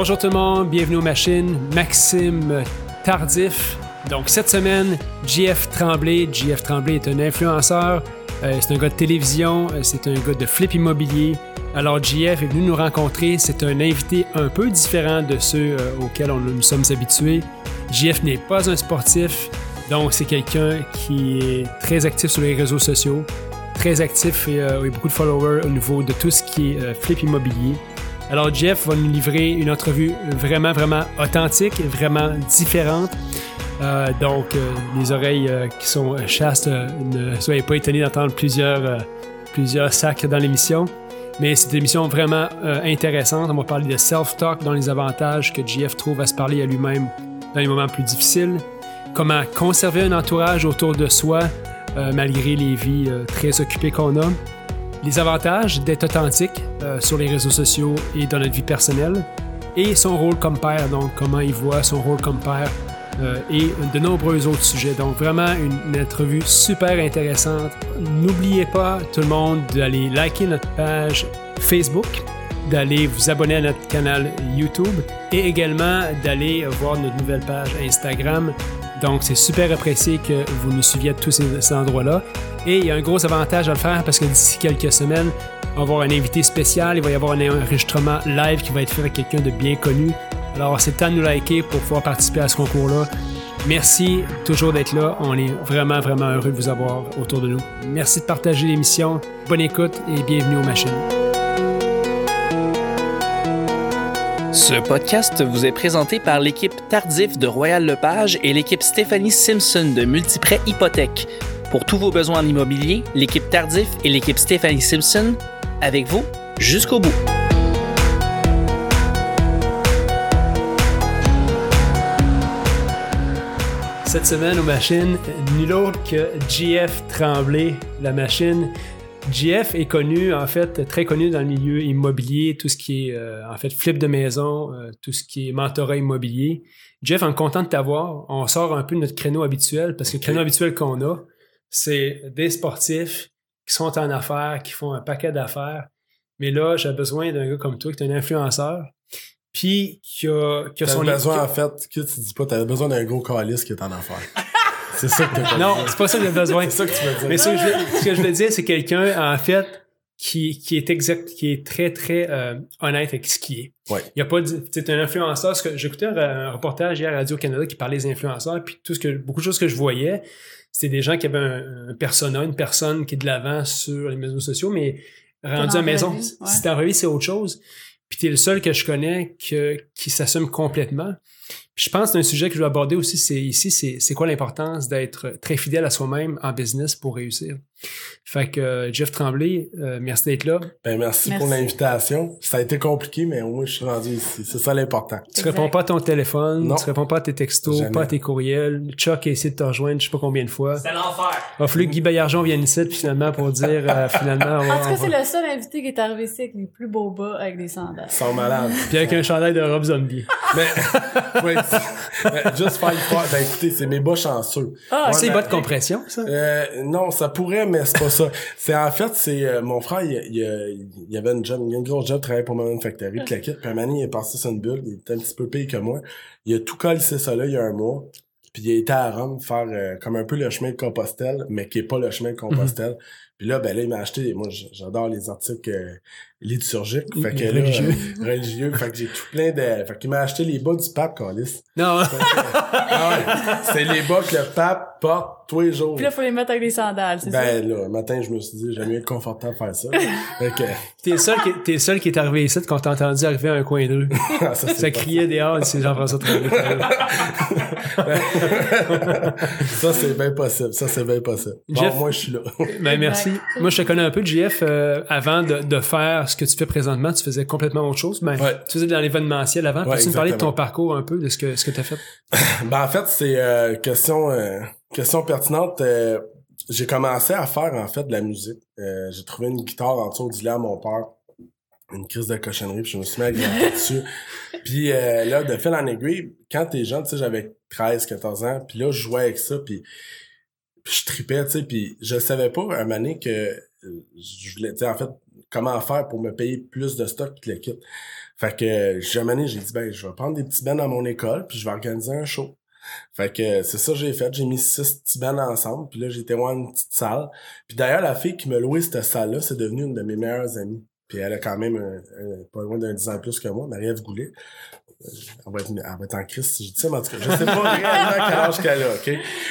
Bonjour tout le monde, bienvenue aux machines. Maxime Tardif. Donc cette semaine, JF Tremblay. JF Tremblay est un influenceur, euh, c'est un gars de télévision, euh, c'est un gars de flip immobilier. Alors JF est venu nous rencontrer, c'est un invité un peu différent de ceux euh, auxquels on, nous sommes habitués. JF n'est pas un sportif, donc c'est quelqu'un qui est très actif sur les réseaux sociaux, très actif et beaucoup de followers au niveau de tout ce qui est flip immobilier. Alors Jeff va nous livrer une entrevue vraiment, vraiment authentique, vraiment différente. Euh, donc, euh, les oreilles euh, qui sont chastes, ne soyez pas étonnés d'entendre plusieurs, plusieurs sacs dans l'émission. Mais c'est une émission vraiment intéressante. On va parler de self-talk dans les avantages que JF trouve à se parler à lui-même dans les moments plus difficiles. Comment conserver un entourage autour de soi malgré les vies très occupées qu'on a les avantages d'être authentique euh, sur les réseaux sociaux et dans notre vie personnelle, et son rôle comme père, donc comment il voit son rôle comme père, euh, et de nombreux autres sujets. Donc vraiment une, une entrevue super intéressante. N'oubliez pas tout le monde d'aller liker notre page Facebook, d'aller vous abonner à notre canal YouTube et également d'aller voir notre nouvelle page Instagram donc, c'est super apprécié que vous nous suiviez à tous ces, endroits-là. Et il y a un gros avantage à le faire parce que d'ici quelques semaines, on va avoir un invité spécial. Il va y avoir un enregistrement live qui va être fait avec quelqu'un de bien connu. Alors, c'est temps de nous liker pour pouvoir participer à ce concours-là. Merci toujours d'être là. On est vraiment, vraiment heureux de vous avoir autour de nous. Merci de partager l'émission. Bonne écoute et bienvenue aux machines. Ce podcast vous est présenté par l'équipe Tardif de Royal Lepage et l'équipe Stéphanie Simpson de Multiprêt Hypothèque. Pour tous vos besoins en immobilier, l'équipe Tardif et l'équipe Stéphanie Simpson, avec vous jusqu'au bout. Cette semaine aux machines, nul autre que GF Tremblay, la machine GF est connu, en fait, très connu dans le milieu immobilier, tout ce qui est, euh, en fait, flip de maison, euh, tout ce qui est mentorat immobilier. Jeff, on est content de t'avoir. On sort un peu de notre créneau habituel parce que le créneau habituel qu'on a, c'est des sportifs qui sont en affaires, qui font un paquet d'affaires. Mais là, j'ai besoin d'un gars comme toi qui est un influenceur. Puis qui a, qui a son besoin, en fait, que tu dis pas, t'avais besoin d'un gros calice qui est en affaires. C'est ça que tu Non, c'est pas ça que j'ai besoin. c'est ça que tu veux dire. Mais ce que je, veux dire, c'est quelqu'un, en fait, qui, qui est exact, qui est très, très euh, honnête avec ce qui est. Ouais. Il y a pas c'est un influenceur. Ce que, j'écoutais un, reportage hier à Radio-Canada qui parlait des influenceurs, puis tout ce que, beaucoup de choses que je voyais, c'était des gens qui avaient un, persona, une personne qui est de l'avant sur les réseaux sociaux, mais rendu à la maison, si t'es en c'est autre chose. Puis t'es le seul que je connais que, qui s'assume complètement je pense que c'est un sujet que je veux aborder aussi, c'est ici, c'est quoi l'importance d'être très fidèle à soi-même en business pour réussir. Fait que euh, Jeff Tremblay, euh, merci d'être là. Ben merci, pour l'invitation. Ça a été compliqué, mais au moins je suis rendu ici. C'est ça l'important. Tu réponds pas à ton téléphone, non. tu réponds pas à tes textos, pas à tes courriels. Chuck a essayé de te rejoindre je sais pas combien de fois. C'est l'enfer. Il a fallu que Guy Baillargeon vienne ici finalement pour dire euh, finalement. en tout cas, c'est le seul invité qui est arrivé ici avec les plus beaux bas avec des sandales. Sans malade. Puis avec un chandail de Rob Zombie. mais, ouais, juste faire Ben écoutez, c'est mes bas chanceux. Ah, c'est les bas de compression, ça? non, ça pourrait, mais c'est pas ça c'est en fait, c'est euh, mon frère, il, il, il, avait une job, il a une grosse job, travaillait pour Modern Factory, puis la Puis un moment, il est passé sur une bulle, il était un petit peu pire que moi. Il a tout collé ça là il y a un mois. Puis il été à Rome faire euh, comme un peu le chemin de Compostelle, mais qui est pas le chemin de Compostelle. Puis là, ben là, il m'a acheté, moi j'adore les articles euh, liturgiques. Fait que religieux. Là, religieux. Fait que j'ai tout plein de. Fait qu'il m'a acheté les bas du pape, Carlis. Non. ah ouais. C'est les bas que le pape porte tous les jours. Puis là, faut les mettre avec des sandales, c'est ben, ça? Ben là, matin, je me suis dit, j'aime mieux être confortable de faire ça. fait que... T'es le seul qui, t'es seul qui est arrivé ici quand t'as entendu arriver à un coin d'eux. Ah, ça, ça criait dehors, c'est Jean-François Tremblay. ça, c'est bien possible. Ça, c'est bien possible. Bon, moi, je suis là. ben, merci. Moi, je te connais un peu, JF, euh, avant de, de, faire ce que tu fais présentement, tu faisais complètement autre chose. Ben, tu faisais dans l'événementiel avant. Peux-tu nous parler de ton parcours un peu, de ce que, ce que tu as fait? ben, en fait, c'est euh, question, euh, question pertinente. Euh, j'ai commencé à faire, en fait, de la musique. j'ai trouvé une guitare en dessous du lit à mon père. Une crise de cochonnerie, puis je me suis mis à grimper dessus. Puis là, de fil en aiguille, quand t'es jeune, tu sais, j'avais 13, 14 ans, puis là, je jouais avec ça, puis, je tripais, tu sais, puis je savais pas, un moment que je voulais, tu sais, en fait, comment faire pour me payer plus de stock pis le kit. Fait que jamais j'ai dit ben je vais prendre des petits bands à mon école puis je vais organiser un show. Fait que c'est ça que j'ai fait. J'ai mis six petits bands ensemble. Puis là, j'étais dans une petite salle. Puis d'ailleurs, la fille qui me louait cette salle-là, c'est devenue une de mes meilleures amies. Puis elle a quand même un- un- pas loin d'un 10 ans plus que moi, Marie-Ève Goulet. Euh, Elle va, être, elle va être en crise si je dis ça, mais en tout cas, je sais pas réellement quel âge qu'elle a, OK?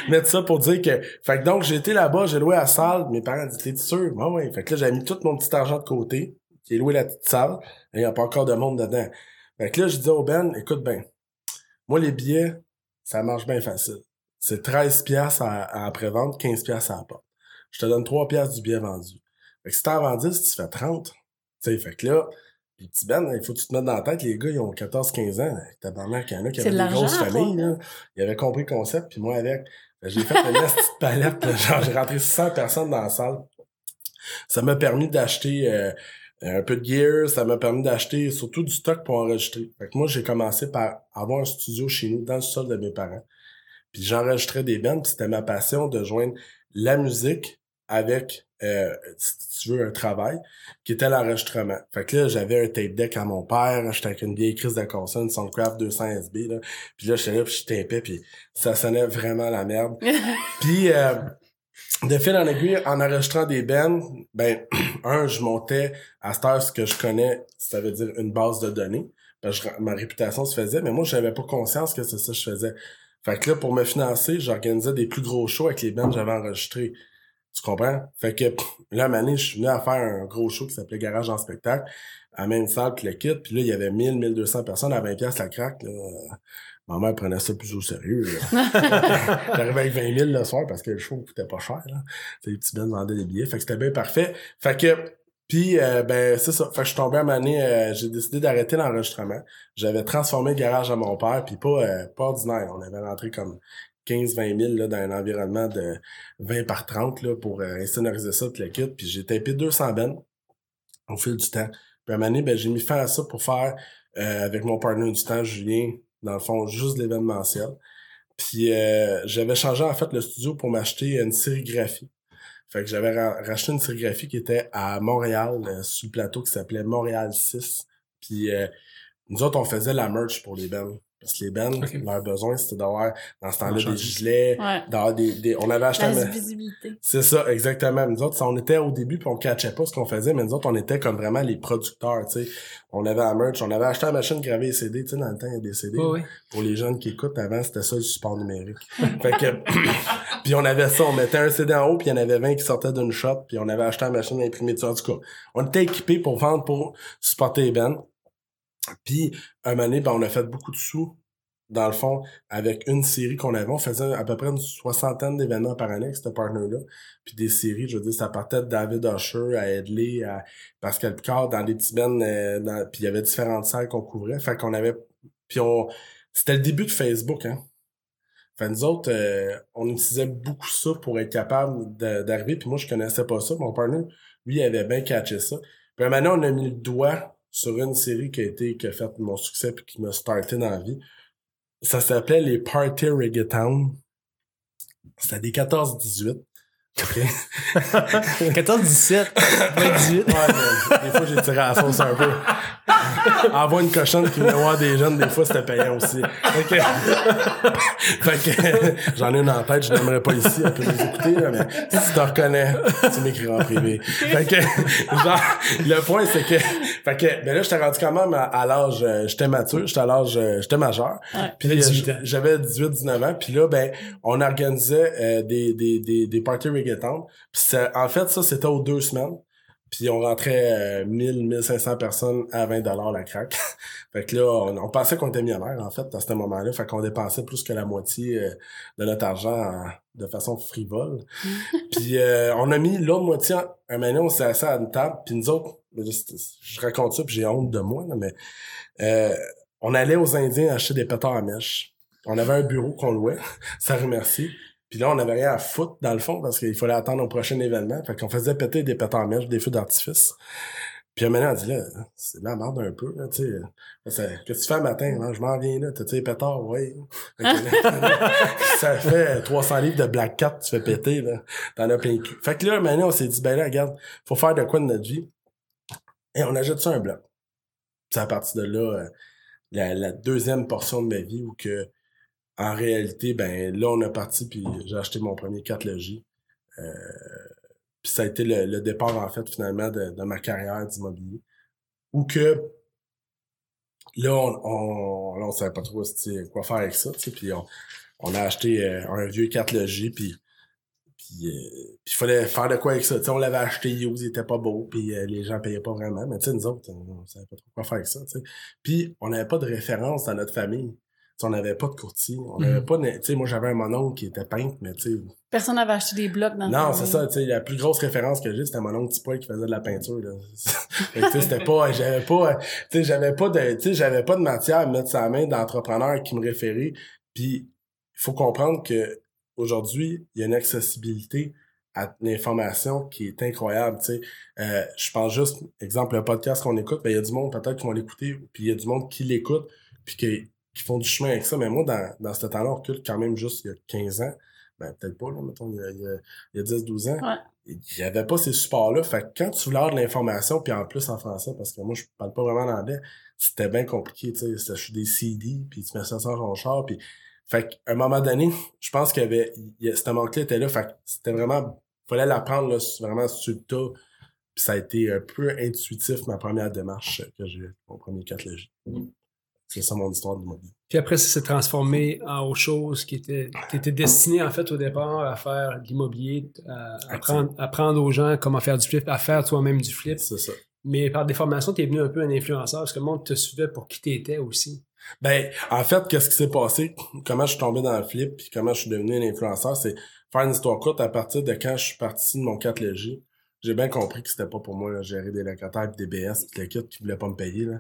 Mais tout ça pour dire que... Fait que donc, j'ai été là-bas, j'ai loué la salle. Mes parents dit, t'es sûr? Ouais, ouais. Fait que là, j'ai mis tout mon petit argent de côté. J'ai loué la petite salle. Et il n'y a pas encore de monde dedans. Fait que là, je dis au Ben, écoute ben, moi, les billets, ça marche bien facile. C'est 13 piastres à, à après-vente, 15 piastres à la porte. Je te donne 3 piastres du billet vendu. Fait que si t'en vends 10, tu fais 30. Tu sais, fait que là, les petits Ben, il faut que tu te mettes dans la tête, les gars, ils ont 14-15 ans. Tabarnak, il y en a qui avaient de des grosses familles, là. Ils avaient compris le concept, puis moi avec. J'ai fait une petite palette, genre j'ai rentré 600 personnes dans la salle. Ça m'a permis d'acheter euh, un peu de gear, ça m'a permis d'acheter surtout du stock pour enregistrer. Fait que moi, j'ai commencé par avoir un studio chez nous, dans le sol de mes parents. Puis j'enregistrais des bands, puis c'était ma passion de joindre la musique avec, euh, si tu veux, un travail, qui était l'enregistrement. Fait que là, j'avais un tape deck à mon père, j'étais avec une vieille crise de console, une Soundcraft 200 SB, là. Puis là, j'étais là, puis je tapais, puis ça sonnait vraiment la merde. Puis, euh, de fil en aiguille, en enregistrant des bands, ben, un, je montais à cette heure ce que je connais, ça veut dire une base de données. Parce que je- ma réputation se faisait, mais moi, j'avais pas conscience que c'est ça que je faisais. Fait que là, pour me financer, j'organisais des plus gros shows avec les bands que j'avais enregistrés. Tu comprends? Fait que là, à un moment donné, je suis venu à faire un gros show qui s'appelait Garage en spectacle, à même salle que le kit, puis là, il y avait 1000, 1200 personnes à 20 pièces la craque. Ma mère prenait ça plus au sérieux. J'arrivais avec 20 000 le soir parce que le show coûtait pas cher. Là. Les petits Ben vendaient des billets. Fait que c'était bien parfait. Fait que, puis, euh, ben, c'est ça. Fait que je suis tombé à année, euh, j'ai décidé d'arrêter l'enregistrement. J'avais transformé le garage à mon père, puis pas, euh, pas ordinaire. On avait rentré comme 15-20 000 là, dans un environnement de 20 par 30 là, pour insonoriser ça, puis le kit. Puis j'ai tapé 200 bennes au fil du temps. Puis à un moment donné, ben, j'ai mis fin à ça pour faire, euh, avec mon partenaire du temps, Julien, dans le fond, juste de l'événementiel. Puis euh, j'avais changé en fait le studio pour m'acheter une sérigraphie. Fait que j'avais ra- racheté une sérigraphie qui était à Montréal, euh, sur le plateau qui s'appelait Montréal 6. Puis euh, nous autres, on faisait la merch pour les bands. Parce que les bands, Ok. leur besoin, c'était d'avoir, dans ce temps-là, des gilets, Ouais. d'avoir des, des... On avait acheté... La un- visibilité. c'est ça, exactement. Nous autres, ça, on était au début puis on catchait pas ce qu'on faisait, mais nous autres, on était comme vraiment les producteurs, tu sais. On avait la merch, on avait acheté la machine gravée les CD, tu sais, dans le temps, il y a des CD. Ouais. Pour les jeunes qui écoutent, avant, c'était ça le support numérique. fait que, puis on avait ça, on mettait un CD en haut, puis il y en avait 20 qui sortaient d'une shop, puis on avait acheté la machine imprimée dessus. En tout cas, on était équipés pour vendre, pour supporter les bands. Puis, un moment ben, on a fait beaucoup de sous, dans le fond, avec une série qu'on avait. On faisait à peu près une soixantaine d'événements par année avec ce partner-là. Puis des séries, je veux dire, ça partait de David Usher à Edley, à Pascal Picard, dans des petits euh, puis il y avait différentes salles qu'on couvrait. Fait qu'on avait... Puis on... C'était le début de Facebook, hein. Fait nous autres, euh, on utilisait beaucoup ça pour être capable d'arriver. Puis moi, je connaissais pas ça. Mon partner, lui, il avait bien catché ça. Puis maintenant, on a mis le doigt sur une série qui a été, qui a fait mon succès puis qui m'a starté dans la vie. Ça s'appelait les Party Reggaeton. C'était des 14-18. OK? 14, 17, 28. Ouais, mais des fois, j'ai tiré à la sauce un peu. Avoir une cochonne qui venait voir des jeunes, des fois, c'était payant aussi. Fait que, fait que j'en ai une en tête, je n'aimerais pas ici, elle peut nous écouter, là, mais si tu te reconnais, tu m'écriras en privé. Fait que, genre, le point, c'est que, fait que, ben là, j'étais rendu quand même à, à l'âge, euh, j'étais mature, j'étais à l'âge, euh, j'étais majeur. Ouais. Puis T'avais euh, 18 ans. j'avais 18-19 ans. Puis là, ben, on organisait euh, des, des, des, des parties Puis en fait, ça, c'était aux deux semaines. Puis on rentrait euh, 1000, 1500 personnes à 20 dollars la craque. fait que là, on, on pensait qu'on était millionnaire, en fait, à ce moment-là. Fait qu'on dépensait plus que la moitié euh, de notre argent en- de façon frivole. puis euh, on a mis l'autre moitié, en- un moment on s'est assis à une table. Puis nous autres, je, raconte ça, puis j'ai honte de moi, là, mais euh, on allait aux Indiens acheter des pétards à mèche. On avait un bureau qu'on louait, ça remercie. Puis là, on n'avait rien à foutre, dans le fond, parce qu'il fallait attendre au prochain événement. Fait qu'on faisait péter des pétards à mèche, des feux d'artifice. Puis un moment, on dit là, c'est de la merde un peu, là, tu sais. Qu'est-ce que tu fais le matin? Non, je m'en viens là. T'as-tu des pétards? Là, ça fait 300 livres de Black Cat, tu fais péter, là. T'en as plein le cul. Fait que là, un moment, on s'est dit, ben là, regarde, faut faire de quoi de notre vie? Et on ajoute ça un bloc. C'est à partir de là, euh, la, la deuxième portion de ma vie où que, en réalité, ben là, on est parti, puis j'ai acheté mon premier 4 logis. Euh, puis ça a été le, départ, en fait, finalement, de, ma carrière d'immobilier. Où que, là, on, on, on savait pas trop quoi faire avec ça, puis on, on a acheté euh, un vieux 4 logis, euh, puis il fallait faire de quoi avec ça. Tu sais, on l'avait acheté il était pas beau, puis les gens payaient pas vraiment. Mais nous autres, on, savait pas trop quoi faire avec ça. Puis on n'avait pas de référence dans notre famille. On n'avait pas de courtier. On n'avait Mhm. pas de- Tu sais, moi j'avais un mononcle qui était peintre, mais tu sais. Personne n'avait acheté des blocs dans le Non, c'est ça, tu sais, la plus grosse référence que j'ai, c'était mon oncle Tipoil qui faisait de la peinture, là. Tu sais, c'était pas, j'avais pas, tu sais, j'avais pas de, tu sais, j'avais pas de matière à mettre sa main d'entrepreneur qui me référait. Puis, il faut comprendre que aujourd'hui, il y a une accessibilité à l'information qui est incroyable, tu sais. Euh, je pense juste, exemple, le podcast qu'on écoute, ben, il y a du monde peut-être qui vont l'écouter, puis il y a du monde qui l'écoute, puis qui, qui font du chemin avec ça. Mais moi, dans, dans ce temps-là, on recule quand même juste il y a 15 ans. Ben, peut-être pas, là, mettons, il y a, il y a, il y a 10-12 ans. Ouais. Il n'y avait pas ces supports-là. Fait que quand tu voulais avoir de l'information, puis en plus en français, parce que moi, je parle pas vraiment l'anglais, c'était bien compliqué, tu sais. C'était sur des CD, puis tu mets ça sur ton char, puis... Fait qu'à un moment donné, je pense qu'il y avait... a- ce manque-là était là, fait que c'était vraiment... fallait l'apprendre, là, vraiment sur le tas. Puis ça a été un peu intuitif, ma première démarche que j'ai eu, mon premier 4 logis. C'est ça mon histoire de l'immobilier. Puis après, ça s'est transformé en autre chose qui était, qui était destiné, en fait, au départ, à faire de l'immobilier, à apprendre, apprendre aux gens comment faire du flip, à faire toi-même du flip. C'est ça. Mais par des formations, tu es venu un peu un influenceur parce que le monde te suivait pour qui t'étais aussi. Ben, en fait, qu'est-ce qui s'est passé? Comment je suis tombé dans le flip, puis comment je suis devenu un influenceur, c'est faire une histoire courte à partir de quand je suis parti de mon 4 logis. J'ai bien compris que c'était pas pour moi, là, gérer des locataires pis des BS pis le kit qui voulaient pas me payer, là.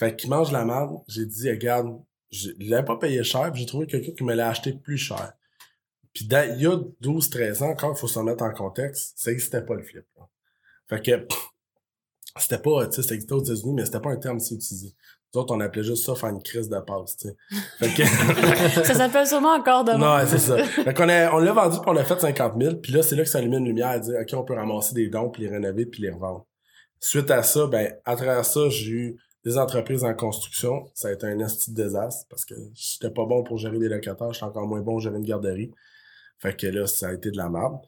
Fait qu'ils mangent la merde. J'ai dit, regarde, je l'avais pas payé cher, j'ai trouvé quelqu'un qui me l'a acheté plus cher. Puis dans- il y a 12-13 ans, encore, il faut se remettre en contexte, ça existait pas le flip. là. Fait que c'était pas, tu sais, ça existait aux États-Unis, mais c'était pas un terme si utilisé. Nous autres, on appelait juste ça faire une crise de passe, tu sais. Fait que... Ça s'appelle sûrement encore de Non, c'est ça. Fait qu'on a- on l'a vendu puis on l'a fait 50 000. Puis là, c'est là que ça allume une lumière et dire, OK, on peut ramasser des dons puis les rénover puis les revendre. Suite à ça, ben, à travers ça, j'ai eu des entreprises en construction. Ça a été un esti de désastre parce que j'étais pas bon pour gérer des locataires. J'étais encore moins bon pour gérer une garderie. Fait que là, ça a été de la merde.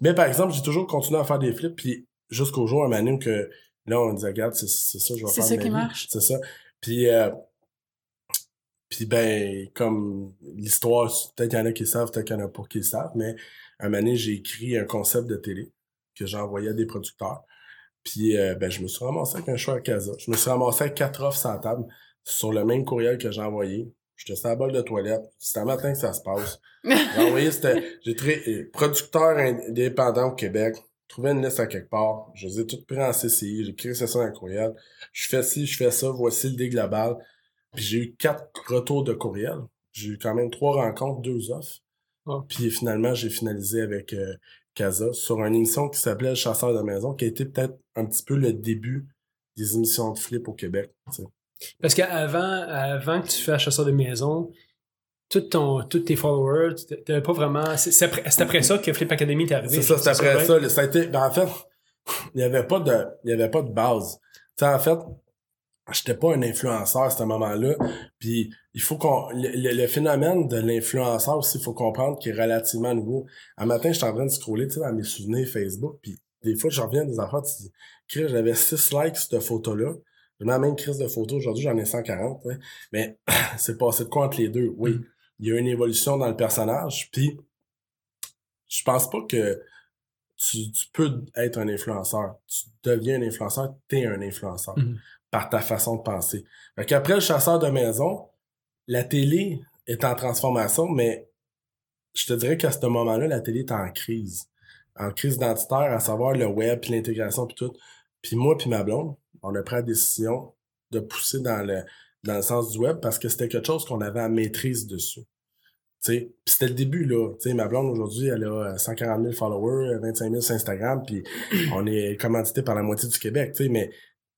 Mais par exemple, j'ai toujours continué à faire des flips puis jusqu'au jour, un moment que là, on disait, regarde, c'est c'est ça, je vais C'est faire ça de ma qui vie. marche. C'est ça. Puis, euh, puis ben, comme l'histoire, peut-être qu'il y en a qui le savent, peut-être qu'il y en a pas qui le savent, mais un moment j'ai écrit un concept de télé que j'ai envoyé à des producteurs. Puis euh, ben, je me suis ramassé avec un choix à Casa. Je me suis ramassé avec quatre offres sans table sur le même courriel que j'ai envoyé. J'étais sur la balle de toilette. C'était un matin que ça se passe. J'ai envoyé, c'était, j'ai très, euh, producteur indépendant au Québec. Trouvé une liste à quelque part. Je les ai toutes pris en CCI. J'ai créé ça dans le courriel. Je fais ci, je fais ça. Voici le dé global. Puis j'ai eu quatre retours de courriel. J'ai eu quand même trois rencontres, deux offres. Oh. Puis finalement, j'ai finalisé avec euh, Casa sur une émission qui s'appelait Le Chasseur de maison, qui a été peut-être un petit peu le début des émissions de flip au Québec. Parce qu'avant avant que tu fasses chasseur de maison, tout ton, tous tes followers, t'avais pas vraiment. C'est après, ça que Flip Academy est arrivé. C'est ça, c'est après ça. ça a été, ben en fait, il n'y avait pas de, il y avait pas de base. En fait, j'étais pas un influenceur à ce moment-là. Puis il faut qu'on, le, le- le phénomène de l'influenceur aussi, il faut comprendre qu'il est relativement nouveau. Un matin, j'étais en train de scroller, tu sais, dans mes souvenirs Facebook, puis des fois, je reviens des affaires, tu dis, Chris, j'avais 6 likes cette photo-là. J'ai la même crise de photo. Aujourd'hui, j'en ai 140. hein. Mais c'est passé de quoi entre les deux? Oui. Mm. Il y a une évolution dans le personnage. Puis, je pense pas que tu, tu peux être un influenceur. Tu deviens un influenceur, t'es un influenceur Mhm. Par ta façon de penser. Fait qu'après le chasseur de maison, la télé est en transformation, mais je te dirais qu'à ce moment-là, la télé est en crise. En crise identitaire, à savoir le web, puis l'intégration, puis tout. Puis moi, puis ma blonde, on a pris la décision de pousser dans le, dans le sens du web parce que c'était quelque chose qu'on avait à maîtrise dessus. Puis c'était le début, là. Tu sais, ma blonde, aujourd'hui, elle a euh, 140 000 followers, 25 000 sur Instagram, puis on est commandité par la moitié du Québec, tu sais, mais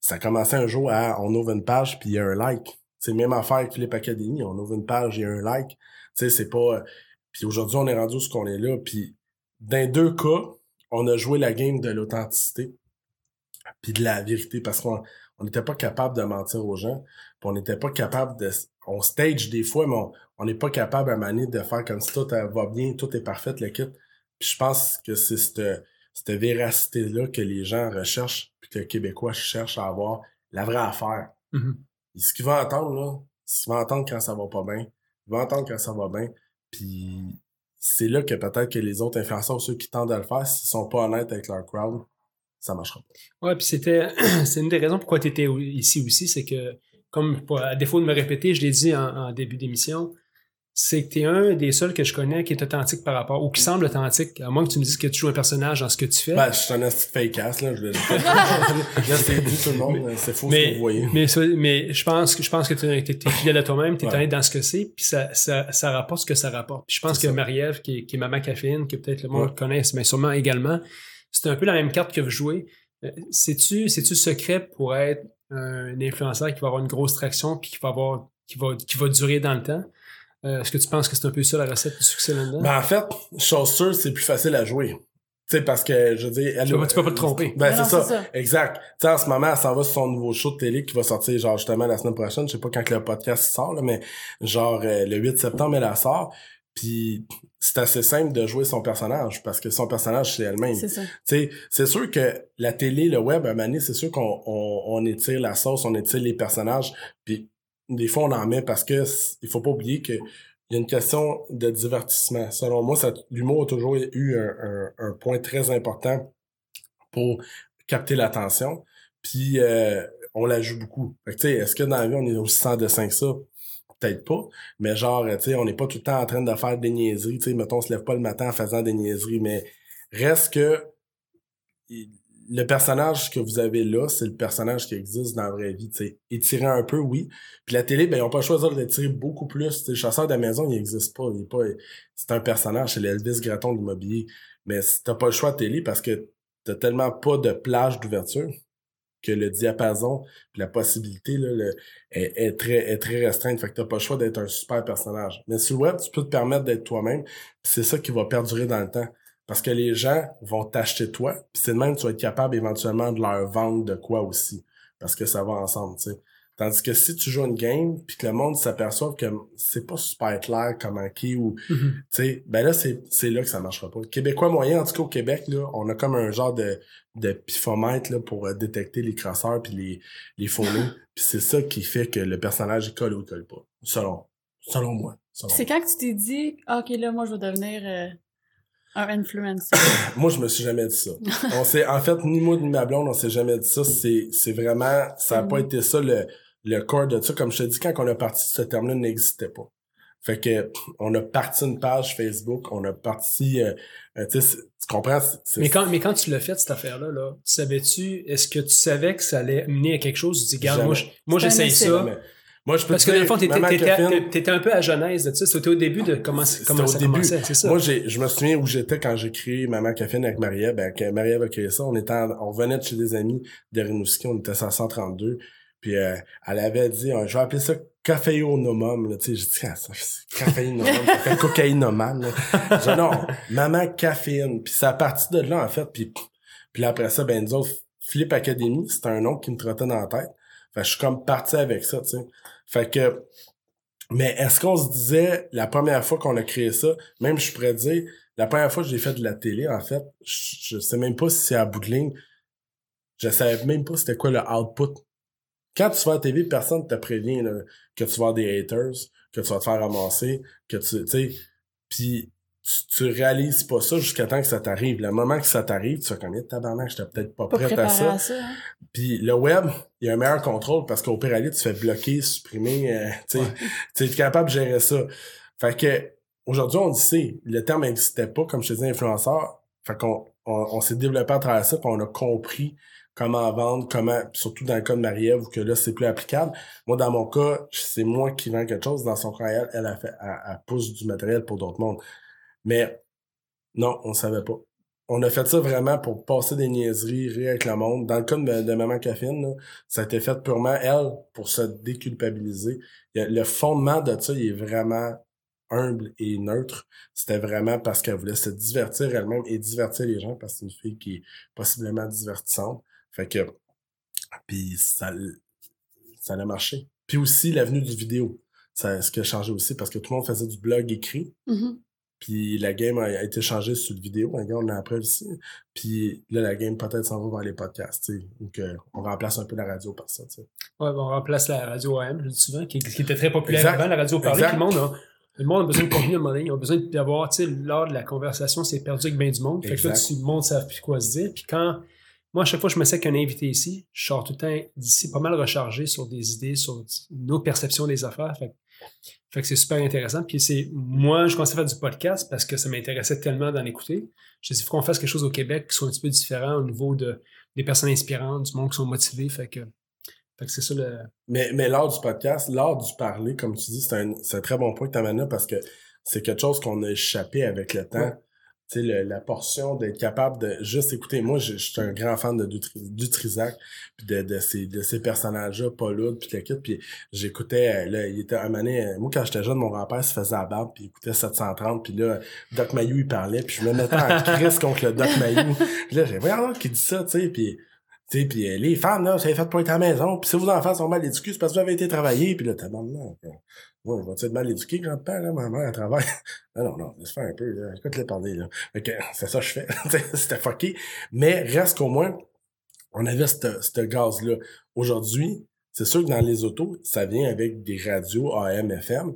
ça a commencé un jour à on ouvre une page, puis il y a un like. C'est même affaire avec Philippe Academy, on ouvre une page, il y a un like. Tu sais, c'est pas... Puis aujourd'hui, on est rendu où ce qu'on est là, puis dans deux cas, on a joué la game de l'authenticité. puis de la vérité, parce qu'on on n'était pas capable de mentir aux gens, puis on n'était pas capable de... On stage des fois, mais on n'est pas capable à manier de faire comme si tout euh, va bien, tout est parfait, le kit. Puis je pense que c'est cette, cette véracité-là que les gens recherchent, puis que les Québécois cherchent à avoir la vraie affaire. Mhm. Et ce qu'ils vont entendre, là, ce qu'ils vont entendre quand ça va pas bien, ils vont entendre quand ça va bien, puis c'est là que peut-être que les autres influenceurs, ceux qui tentent de le faire, s'ils sont pas honnêtes avec leur crowd, ça marchera pas. Ouais, puis c'était, c'est une des raisons pourquoi tu étais ici aussi, c'est que, comme à défaut de me répéter, je l'ai dit en, en début d'émission, c'est que tu es un des seuls que je connais qui est authentique par rapport, ou qui semble authentique, à moins que tu me dises que tu joues un personnage dans ce que tu fais. Ben, je suis un fake ass, là, je l'ai Là, c'est dit tout le monde, c'est faux ce que mais, vous voyez. mais, mais je pense que je pense que tu es, fidèle à toi-même, tu es Ouais. honnête dans ce que c'est, puis ça, ça, ça rapporte ce que ça rapporte. Puis je pense que. Marie-Ève, qui, est- qui est Maman Caféine, que peut-être le monde Ouais. connaisse, mais sûrement également, c'est un peu la même carte que vous jouez. Euh, C'est-tu c'est-tu secret pour être un influenceur qui va avoir une grosse traction puis qui va avoir qui va, qui va durer dans le temps? Euh, Est-ce que tu penses que c'est un peu ça la recette du succès là-dedans? Ben, en fait, chose sûre, c'est plus facile à jouer. Tu sais, parce que, je veux dire... elle- Tu peux tu peux pas te tromper. Ben, c'est ça. c'est ça. Exact. Tu sais, en ce moment, elle s'en va sur son nouveau show de télé qui va sortir, genre, justement, la semaine prochaine. Je sais pas quand que le podcast sort, là, mais genre, euh, le 8 septembre, elle la sort. Puis, c'est assez simple de jouer son personnage, parce que son personnage, c'est elle-même. C'est ça. Tu sais, c'est sûr que la télé, le web, à un moment donné, c'est sûr qu'on on, on étire la sauce, on étire les personnages, puis des fois, on en met parce que il faut pas oublier que il y a une question de divertissement. Selon moi, l'humour a toujours eu un, point très important pour capter l'attention. Puis euh, on la joue beaucoup. Est-ce que dans la vie, on est aussi sans dessin que ça? Peut-être pas. Mais genre, on n'est pas tout le temps en train de faire des niaiseries. Mettons, on se lève pas le matin en faisant des niaiseries. Mais reste que le personnage que vous avez là, c'est le personnage qui existe dans la vraie vie. Tu sais, étirer un peu, oui. Puis la télé, ben, ils n'ont pas choix de l'étirer beaucoup plus. Tu sais, le chasseur de la maison, il n'existe pas. Il est pas. C'est un personnage, c'est l'Elvis Gratton de l'immobilier. Mais t'as pas le choix de télé parce que t'as tellement pas de plage d'ouverture que le diapason la possibilité là, le- est, très est très restreinte. Fait que t'as pas le choix d'être un super personnage. Mais sur le web, tu peux te permettre d'être toi-même. C'est ça qui va perdurer dans le temps. Parce que les gens vont t'acheter toi, puis c'est de même que tu vas être capable éventuellement de leur vendre de quoi aussi. Parce que ça va ensemble, tu sais. Tandis que si tu joues une game, puis que le monde s'aperçoit que c'est pas super clair comment qui ou Mhm. tu sais, ben là, c'est, c'est là que ça marchera pas. Le Québécois moyen, en tout cas au Québec, là, on a comme un genre de, de pifomètre là, pour euh, détecter les crosseurs puis les, les nez. puis c'est ça qui fait que le personnage colle ou colle pas. Selon, selon moi. C'est quand que tu t'es dit, Ah, OK, là, moi, je vais devenir euh, un influencer. Moi, je me suis jamais dit ça. on s'est, en fait, ni moi ni ma blonde, on s'est jamais dit ça. C'est, c'est vraiment, ça a pas Mhm. été ça le, le corps de ça. Comme je te dis, quand on a parti, ce terme-là n'existait pas. Fait que, on a parti une page Facebook, on a parti, euh, euh, tu sais, c'est- tu comprends? c'est- c'est- Mais quand, mais quand tu l'as fait, cette affaire-là, là, tu savais-tu, est-ce que tu savais que ça allait mener à quelque chose? Tu dis, regarde, moi, je- moi j'essaye ça. Mais moi, je peux Parce te que dans le fond, t'étais- t'étais un peu à genèse de ça. C'était au début de comment, comment au ça début. commençait, c'est ça? Moi, j'ai, je me souviens où j'étais quand j'ai créé Maman Caféine avec Marie-Ève. Ben, Marie-Ève a créé ça, on était en- on venait de chez des amis de Rimouski, on était à 132. Puis euh, elle avait dit, euh, je vais appeler ça caféonomum. Là, tu sais, j'ai dit, ah, ça, c'est caféinomum, ça fait là. Dit, non, Maman Caféine. Puis c'est à partir de là, en fait. Puis, puis après ça, ben, nous autres, Philippe Academy, c'était un nom qui me trottait dans la tête. Fait je suis comme parti avec ça, tu sais. Fait que mais est-ce qu'on se disait, la première fois qu'on a créé ça, même je pourrais dire, la première fois que j'ai fait de la télé, en fait, je, sais même pas si c'est à bout de ligne, je savais même pas c'était quoi le output. Quand tu vas à la TV, personne te prévient là, que tu vas avoir des haters, que tu vas te faire ramasser, que tu, tu sais, puis tu, tu réalises pas ça jusqu'à temps que ça t'arrive. Le moment que ça t'arrive, tu vas comme, Eh, tabarnak, j'étais peut-être pas, Pas prête à ça. à ça. hein. Puis le web, il y a un meilleur contrôle parce qu'au aller, tu fais bloquer, supprimer, euh, tu es capable de gérer ça. Fait que aujourd'hui, on dit c'est, le terme n'existait pas, comme je te disais, influenceur. Fait qu'on on, on s'est développé à travers ça, puis on a compris comment vendre, comment, surtout dans le cas de Marie-Ève, où que là, c'est plus applicable. Moi, dans mon cas, c'est moi qui vends quelque chose. Dans son cas, elle, elle a fait, elle, elle pousse du matériel pour d'autres mondes. Mais non, on savait pas. On a fait ça vraiment pour passer des niaiseries, rire avec le monde. Dans le cas de, Maman Caffine, ça a été fait purement, elle, pour se déculpabiliser. Le fondement de ça, il est vraiment humble et neutre. C'était vraiment parce qu'elle voulait se divertir elle-même et divertir les gens parce que c'est une fille qui est possiblement divertissante. Fait que Puis ça, ça a marché. Puis aussi, l'avenue du vidéo. Ça, ce qui a changé aussi, parce que tout le monde faisait du blog écrit. Mhm. Puis la game a, a été changée sur le vidéo. Regarde, on a après aussi. Puis là, la game peut-être s'en va vers les podcasts, tu sais. Ou qu'on remplace un peu la radio par ça. Ouais, ben, on remplace la radio AM, je le dis souvent, qui, qui était très populaire Exact. avant, la radio parlée. Tout le monde a, le monde a besoin de contenu à un moment donné. Ils ont besoin d'avoir, tu sais, lors de la conversation, c'est perdu avec bien du monde. Fait que là, tu, le monde ne savent plus quoi se dire. Puis quand, moi, à chaque fois que je me sais qu'un invité ici, je sors tout le temps d'ici pas mal rechargé sur des idées, sur nos perceptions des affaires. Fait, que- fait que c'est super intéressant. Puis c'est, moi, je commençais à faire du podcast parce que ça m'intéressait tellement d'en écouter. Je me dit, il faut qu'on fasse quelque chose au Québec qui soit un petit peu différent au niveau de, des personnes inspirantes, du monde qui sont motivés. Fait que, fait que c'est ça le, Mais, mais lors du podcast, lors du parler, comme tu dis, c'est un, c'est un très bon point que tu amènes là parce que c'est quelque chose qu'on a échappé avec le temps. Ouais. Tu sais, le- la portion d'être capable de juste écouter. Moi, je, je suis un grand fan de Dutri- Dutrisac, puis de, de ces, de ces personnages-là, Paul puis le kit. Puis j'écoutais, euh, là, il était un donné, euh, moi, quand j'étais jeune, mon grand-père se faisait la barbe, puis il écoutait 730, puis là, Doc Mayou, il parlait, puis je me mettais en crise contre le Doc Mayou. Là, j'ai donc qui dit ça, tu sais, puis... Tu sais, puis euh, les femmes, là, ça est fait pour être à la maison. Puis si vos enfants sont mal éduqués, c'est parce que vous avez été travailler. Puis là, t'as bon, non. Ouais, va-tu être mal éduqué, grand-père, là, maman, elle travaille? non, non, non, laisse faire un peu, là. Écoute-les parler, là. Que, c'est ça que je fais. C'était fucké. Mais reste qu'au moins, on avait ce gaz-là. Aujourd'hui, c'est sûr que dans les autos, ça vient avec des radios AM, FM.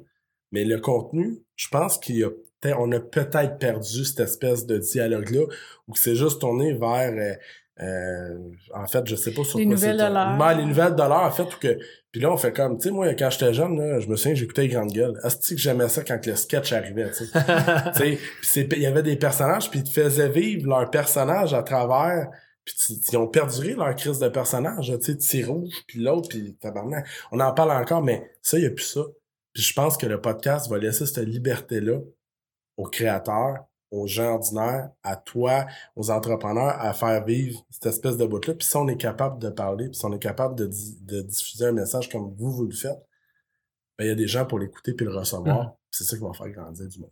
Mais le contenu, je pense qu'il y a on a peut-être perdu cette espèce de dialogue-là, ou que c'est juste tourné vers, euh, euh, en fait, je sais pas sur Les quoi nouvelles c'est- de l'heure. Ben, les nouvelles de l'heure, en fait, ou que, puis là, on fait comme, tu sais, moi, quand j'étais jeune, là, je me souviens, j'écoutais les grandes gueules. Asti que j'aimais ça quand le sketch arrivait, tu sais. Il y avait des personnages, puis ils te faisaient vivre leur personnage à travers, puis tu- ils ont perduré leur crise de personnage, tu sais, Tiro, puis l'autre, puis tabarnak. On en parle encore, mais ça, il n'y a plus ça. Puis je pense que le podcast va laisser cette liberté-là aux créateurs, aux gens ordinaires, à toi, aux entrepreneurs, à faire vivre cette espèce de bout-là. Puis si on est capable de parler, puis si on est capable de, di- de diffuser un message comme vous, vous le faites, ben, il y a des gens pour l'écouter puis le recevoir. Puis C'est ça qui va faire grandir du monde.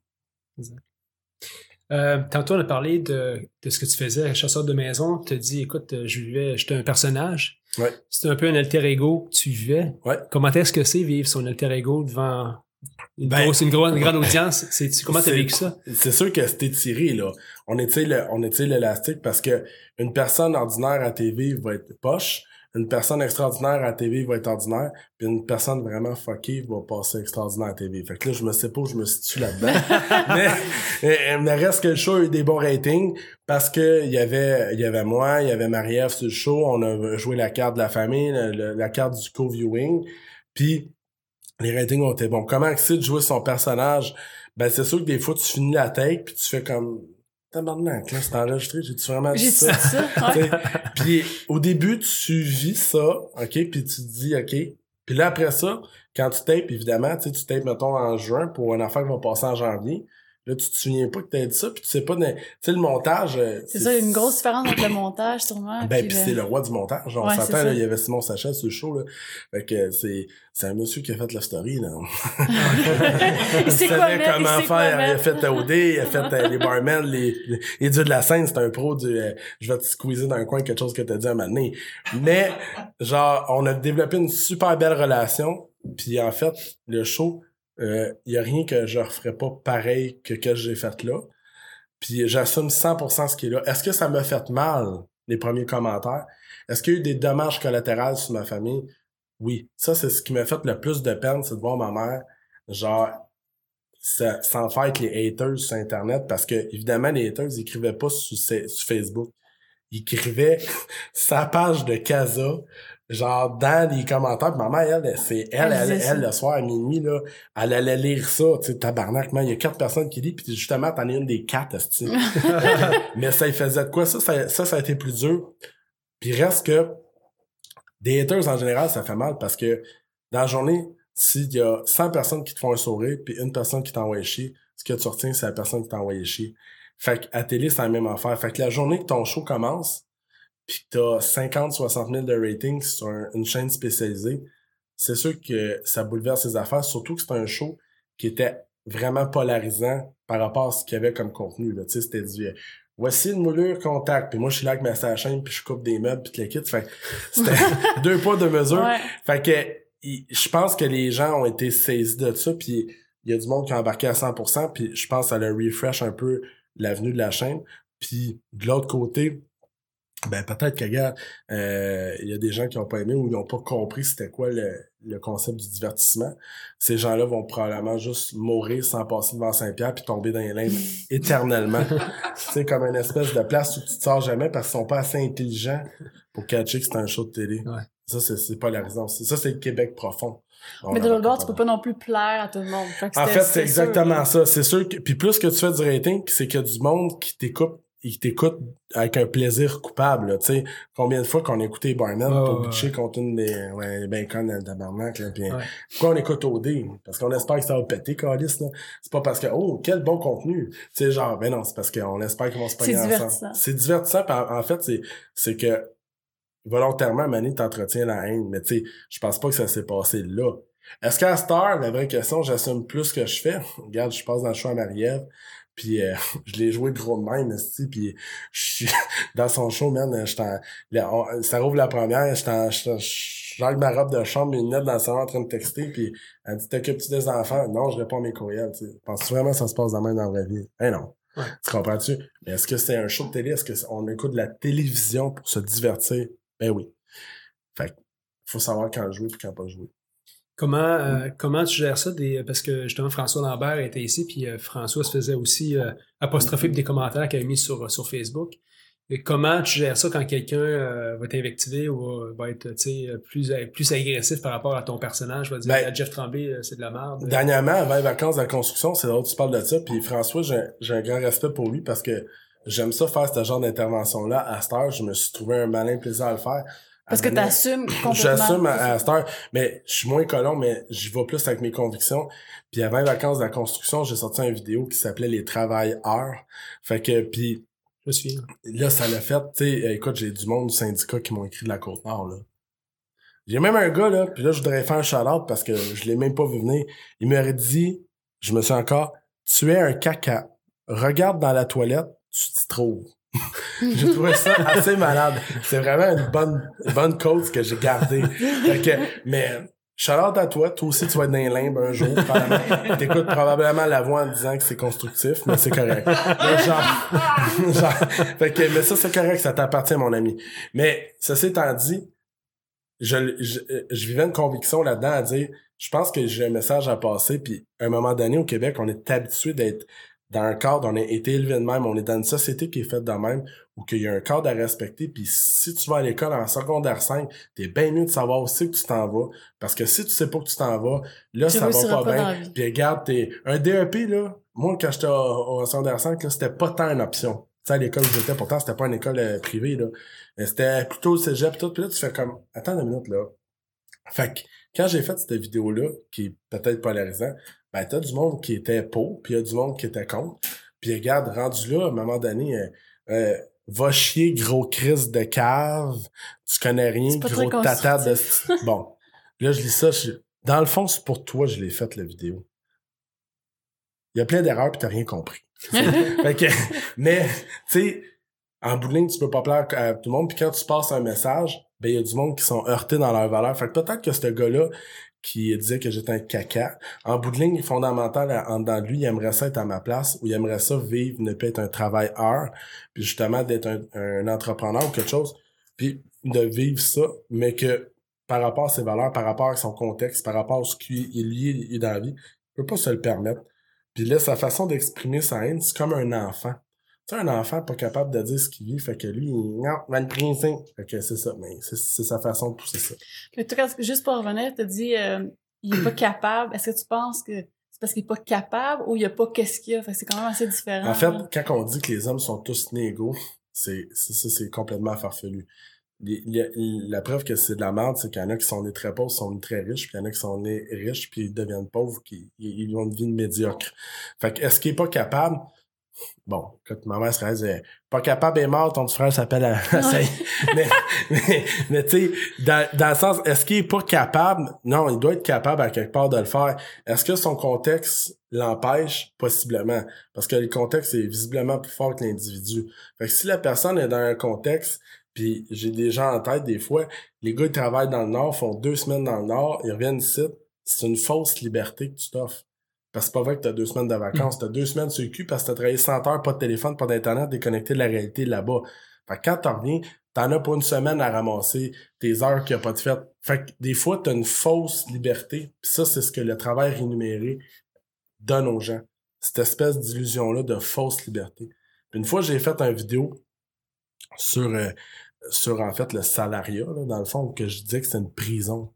Euh, tantôt, on a parlé de, de ce que tu faisais, chasseur de maison. Tu as dit, écoute, je vivais, j'étais un personnage. Ouais. C'était un peu un alter ego que tu vivais. Ouais. Comment est-ce que c'est vivre son alter ego devant une, Ben, grosse, une, grosse, une grande audience? C'est, comment tu as c'est- vécu ça? C'est sûr que c'était tiré, là. On étire le- on étire l'élastique parce que une personne ordinaire à TV va être poche, une personne extraordinaire à TV va être ordinaire, puis une personne vraiment fuckée va passer extraordinaire à TV. Fait que là, je me sais pas où je me situe là-dedans. mais, euh, mais reste que le show a eu des bons ratings parce que y avait, il y avait moi, il y avait Marie-Ève sur le show, on a joué la carte de la famille, le- le- la carte du co-viewing, puis les ratings ont été bons. Comment c'est de jouer son personnage? Ben, c'est sûr que des fois, tu finis la tête puis tu fais comme, tabarnak, là, c'est enregistré, j'ai-tu vraiment dit ça? ça? Puis au début, tu vis ça, OK, puis tu te dis, OK. Puis là, après ça, quand tu tapes, évidemment, tu sais, tu tapes, mettons, en juin pour une affaire qui va passer en janvier. Là, tu te souviens pas que t'as dit ça, puis tu sais pas, tu sais, le montage... euh, C'est ça, il y a une grosse différence entre le montage, sûrement. Ben, puis puis le- c'est le roi du montage. On Ouais, s'entend, là, il y avait Simon Sachet sur le show, là. Fait que c'est, c'est un monsieur qui a fait la story, là. Il savait il comment quoi faire. Il a fait OD, il a fait euh, les barmen, les, les, les dieux de la scène, c'est un pro du, euh, je vais te squeezer dans un coin quelque chose que t'as dit à un moment donné. Mais, genre, on a développé une super belle relation. Puis en fait, le show, il y a rien que je referais pas pareil que que j'ai fait là. Puis j'assume 100% ce qui est là. Est-ce que ça m'a fait mal, les premiers commentaires? Est-ce qu'il y a eu des dommages collatéraux sur ma famille? Oui. Ça, c'est ce qui m'a fait le plus de peine, c'est de voir ma mère, genre, sans faire les haters sur Internet, parce que, évidemment, les haters, ils écrivaient pas sur, sur Facebook. Ils écrivaient sa page de Casa, genre, dans les commentaires. Ma mère, elle, c'est, elle, Elle elle, le soir à minuit, là, elle allait lire ça, tu sais, tabarnak, man, il y a quatre personnes qui lisent, puis justement, t'en es une des quatre. Mais ça, il faisait de quoi? Ça, ça, ça, ça a été plus dur. Puis reste que des haters, en général, ça fait mal parce que dans la journée, s'il y a 100 personnes qui te font un sourire puis une personne qui t'envoie chier, ce que tu retiens, c'est la personne qui t'envoie chier. Fait qu'à télé, c'est la même affaire. Fait que la journée que ton show commence, puis que t'as 50, 60 000 de ratings sur un- une chaîne spécialisée, c'est sûr que ça bouleverse les affaires, surtout que c'est un show qui était vraiment polarisant par rapport à ce qu'il y avait comme contenu. Là. Tu sais, C'était du, voici une moulure contact. Puis moi, je suis là avec ma chaîne, puis je coupe des meubles, puis le kit. Fait c'était deux poids, deux mesures. Ouais. Fait que je pense que les gens ont été saisis de ça, puis il y a du monde qui a embarqué à 100%, puis je pense que ça a refresh un peu l'avenue de la chaîne. Puis de l'autre côté, ben peut-être que regarde, euh, il y a des gens qui ont pas aimé ou ils ont pas compris c'était quoi le, le concept du divertissement. Ces gens-là vont probablement juste mourir sans passer devant Saint-Pierre puis tomber dans les limbes éternellement. c'est comme une espèce de place où tu te sors jamais parce qu'ils sont pas assez intelligents pour catcher que c'est un show de télé. Ouais. Ça, c'est, c'est pas la raison. C'est- Ça, c'est le Québec profond. On Mais de l'autre bord, tu peux pas non plus plaire à tout le monde. Fait en fait, c'est exactement ça. C'est sûr que, puis plus que tu fais du rating, c'est qu'il y a du monde qui t'écoute, qui t'écoute avec un plaisir coupable, là. Tu sais, combien de fois qu'on a écouté Barnett Ouais, pour ouais, bitcher contre une des, ouais, ben con dans le tabarnak, là. Puis, Ouais. pourquoi on écoute OD? Parce qu'on espère que ça va péter, Calis, là. C'est pas parce que, oh, quel bon contenu. Tu sais, genre, ben non, c'est parce qu'on espère qu'ils vont se pogner ensemble. divertissant. C'est divertissant, puis en, en fait, c'est, c'est que, volontairement, Mané t'entretient la haine, mais tu sais, je pense pas que ça s'est passé là. Est-ce qu'à Star, la vraie question, j'assume plus que je fais? Regarde, je passe dans le show à Marie-Ève, puis euh, je l'ai joué gros de même, esti, puis je suis dans son show, man, là, on- ça rouvre la première, j'étais- j'enlève ma robe de chambre, mes lunettes dans le salon en train de texter, puis elle dit, t'occupes-tu des enfants? Non, je réponds à mes courriels, tu sais. Penses-tu vraiment que ça se passe de même dans la vraie vie? Eh non. Ouais. Tu comprends-tu? Mais est-ce que c'est un show de télé? Est-ce qu'on écoute de la télévision pour se divertir? Ben oui. Fait que, faut savoir quand jouer et quand pas jouer. Comment, euh, comment tu gères ça? Des, parce que justement, François Lambert était ici, puis euh, François se faisait aussi euh, apostropher des commentaires qu'il avait mis sur, sur Facebook. Et comment tu gères ça quand quelqu'un euh, va t'invectiver ou va, être tu sais, plus, plus agressif par rapport à ton personnage? Va dire Ben, Jeff Tremblay, euh, c'est de la merde. Dernièrement, avant les vacances de la construction, c'est drôle que tu parles de ça, puis François, j'ai j'ai un grand respect pour lui parce que j'aime ça faire ce genre d'intervention-là. À cette heure, je me suis trouvé un malin plaisir à le faire. Parce que donner- t'assumes complètement. J'assume à, à cette heure, mais je suis moins colon, mais j'y vais plus avec mes convictions. Puis avant les vacances de la construction, j'ai sorti une vidéo qui s'appelait Les travailleurs. Fait que, puis Je me souviens. là, ça l'a fait, tu sais, écoute, j'ai du monde du syndicat qui m'ont écrit de la Côte-Nord, là. J'ai même un gars, là, puis là, je voudrais faire un shout-out parce que je l'ai même pas vu venir. Il m'aurait dit, je me suis encore, tu es un caca. Regarde dans la toilette, tu t'y trouves. j'ai trouvé ça assez malade. C'est vraiment une bonne, bonne cause que j'ai gardée. Mais, shout-out à toi. Toi aussi, tu vas être dans les limbes un jour. T'écoutes probablement la voix en disant que c'est constructif, mais c'est correct. Mais genre, genre, fait que, mais ça, c'est correct, ça t'appartient, mon ami. Mais, ceci étant dit, je, je, je vivais une conviction là-dedans à dire, je pense que j'ai un message à passer, puis à un moment donné, au Québec, on est habitué d'être dans un cadre, on a été élevé de même, on est dans une société qui est faite de même, où qu'il y a un cadre à respecter, puis si tu vas à l'école en secondaire 5, t'es bien mieux de savoir aussi que tu t'en vas, parce que si tu sais pas que tu t'en vas, là, Tu ça va pas bien, puis regarde, t'es, un DEP, là, moi, quand j'étais au, au secondaire 5, là, c'était pas tant une option. Tu sais, à l'école où j'étais, pourtant, c'était pas une école euh, privée, là. C'était plutôt le cégep, tout. Puis là, tu fais comme, attends une minute, là. Fait que, quand j'ai fait cette vidéo-là, qui est peut-être polarisant, ben, t'as du monde qui était pour, puis il y a du monde qui était contre. Puis regarde, rendu là, à un moment donné, euh, euh, va chier, gros crise de cave, tu connais rien, gros tata de... Bon, là, je lis ça, je- dans le fond, c'est pour toi, je l'ai faite, la vidéo. Il y a plein d'erreurs, puis t'as rien compris. fait que, mais, tu sais, en bout de ligne, tu peux pas plaire à tout le monde, puis quand tu passes un message, ben, il y a du monde qui sont heurtés dans leurs valeurs. Fait que peut-être que ce gars-là, qui disait que j'étais un caca, en bout de ligne, fondamental, en dedans de lui, il aimerait ça être à ma place, ou il aimerait ça vivre, ne pas être un travailleur, puis justement d'être un, entrepreneur ou quelque chose, puis de vivre ça, mais que par rapport à ses valeurs, par rapport à son contexte, par rapport à ce qu'il est dans la vie, il peut pas se le permettre. Puis là, sa façon d'exprimer sa haine, c'est comme un enfant. Tu sais, un enfant pas capable de dire ce qu'il vit, fait que lui, il, non, va le briser. Fait que c'est ça, mais c'est sa façon de pousser ça. Mais toi, quand- juste pour revenir, t'as dit euh, il est pas capable. Est-ce que tu penses que c'est parce qu'il est pas capable ou il y a pas qu'est-ce qu'il y a? Fait que c'est quand même assez différent. En fait, là. quand on dit que les hommes sont tous nés égaux, c'est c'est- ça, c'est complètement farfelu. Les- les- la preuve que c'est de la merde, c'est qu'il y en a qui sont nés très pauvres, sont nés très riches, puis il y en a qui sont nés riches, puis ils deviennent pauvres, qui ils ils ont une vie médiocre. Fait que est-ce qu'il est pas capable? Bon, quand ma mère serait disait, pas capable est mort, ton petit frère s'appelle à, mais, mais, mais tu sais, dans, dans le sens, est-ce qu'il est pas capable? Non, il doit être capable à quelque part de le faire. Est-ce que son contexte l'empêche? Possiblement. Parce que le contexte est visiblement plus fort que l'individu. Fait que si la personne est dans un contexte, puis j'ai des gens en tête des fois, les gars ils travaillent dans le Nord, font deux semaines dans le Nord, ils reviennent ici, c'est une fausse liberté que tu t'offres. Parce que c'est pas vrai que t'as deux semaines de vacances. T'as deux semaines sur le cul parce que t'as travaillé 100 heures, pas de téléphone, pas d'internet, déconnecté de la réalité là-bas. Fait que quand t'en reviens, t'en as pour une semaine à ramasser tes heures qu'il n'y a pas de fête. Fait que des fois, t'as une fausse liberté. Puis ça, c'est ce que le travail rémunéré donne aux gens. Cette espèce d'illusion-là de fausse liberté. Puis une fois, j'ai fait une vidéo sur, euh, sur en fait le salariat, là, dans le fond, que je disais que c'est une prison.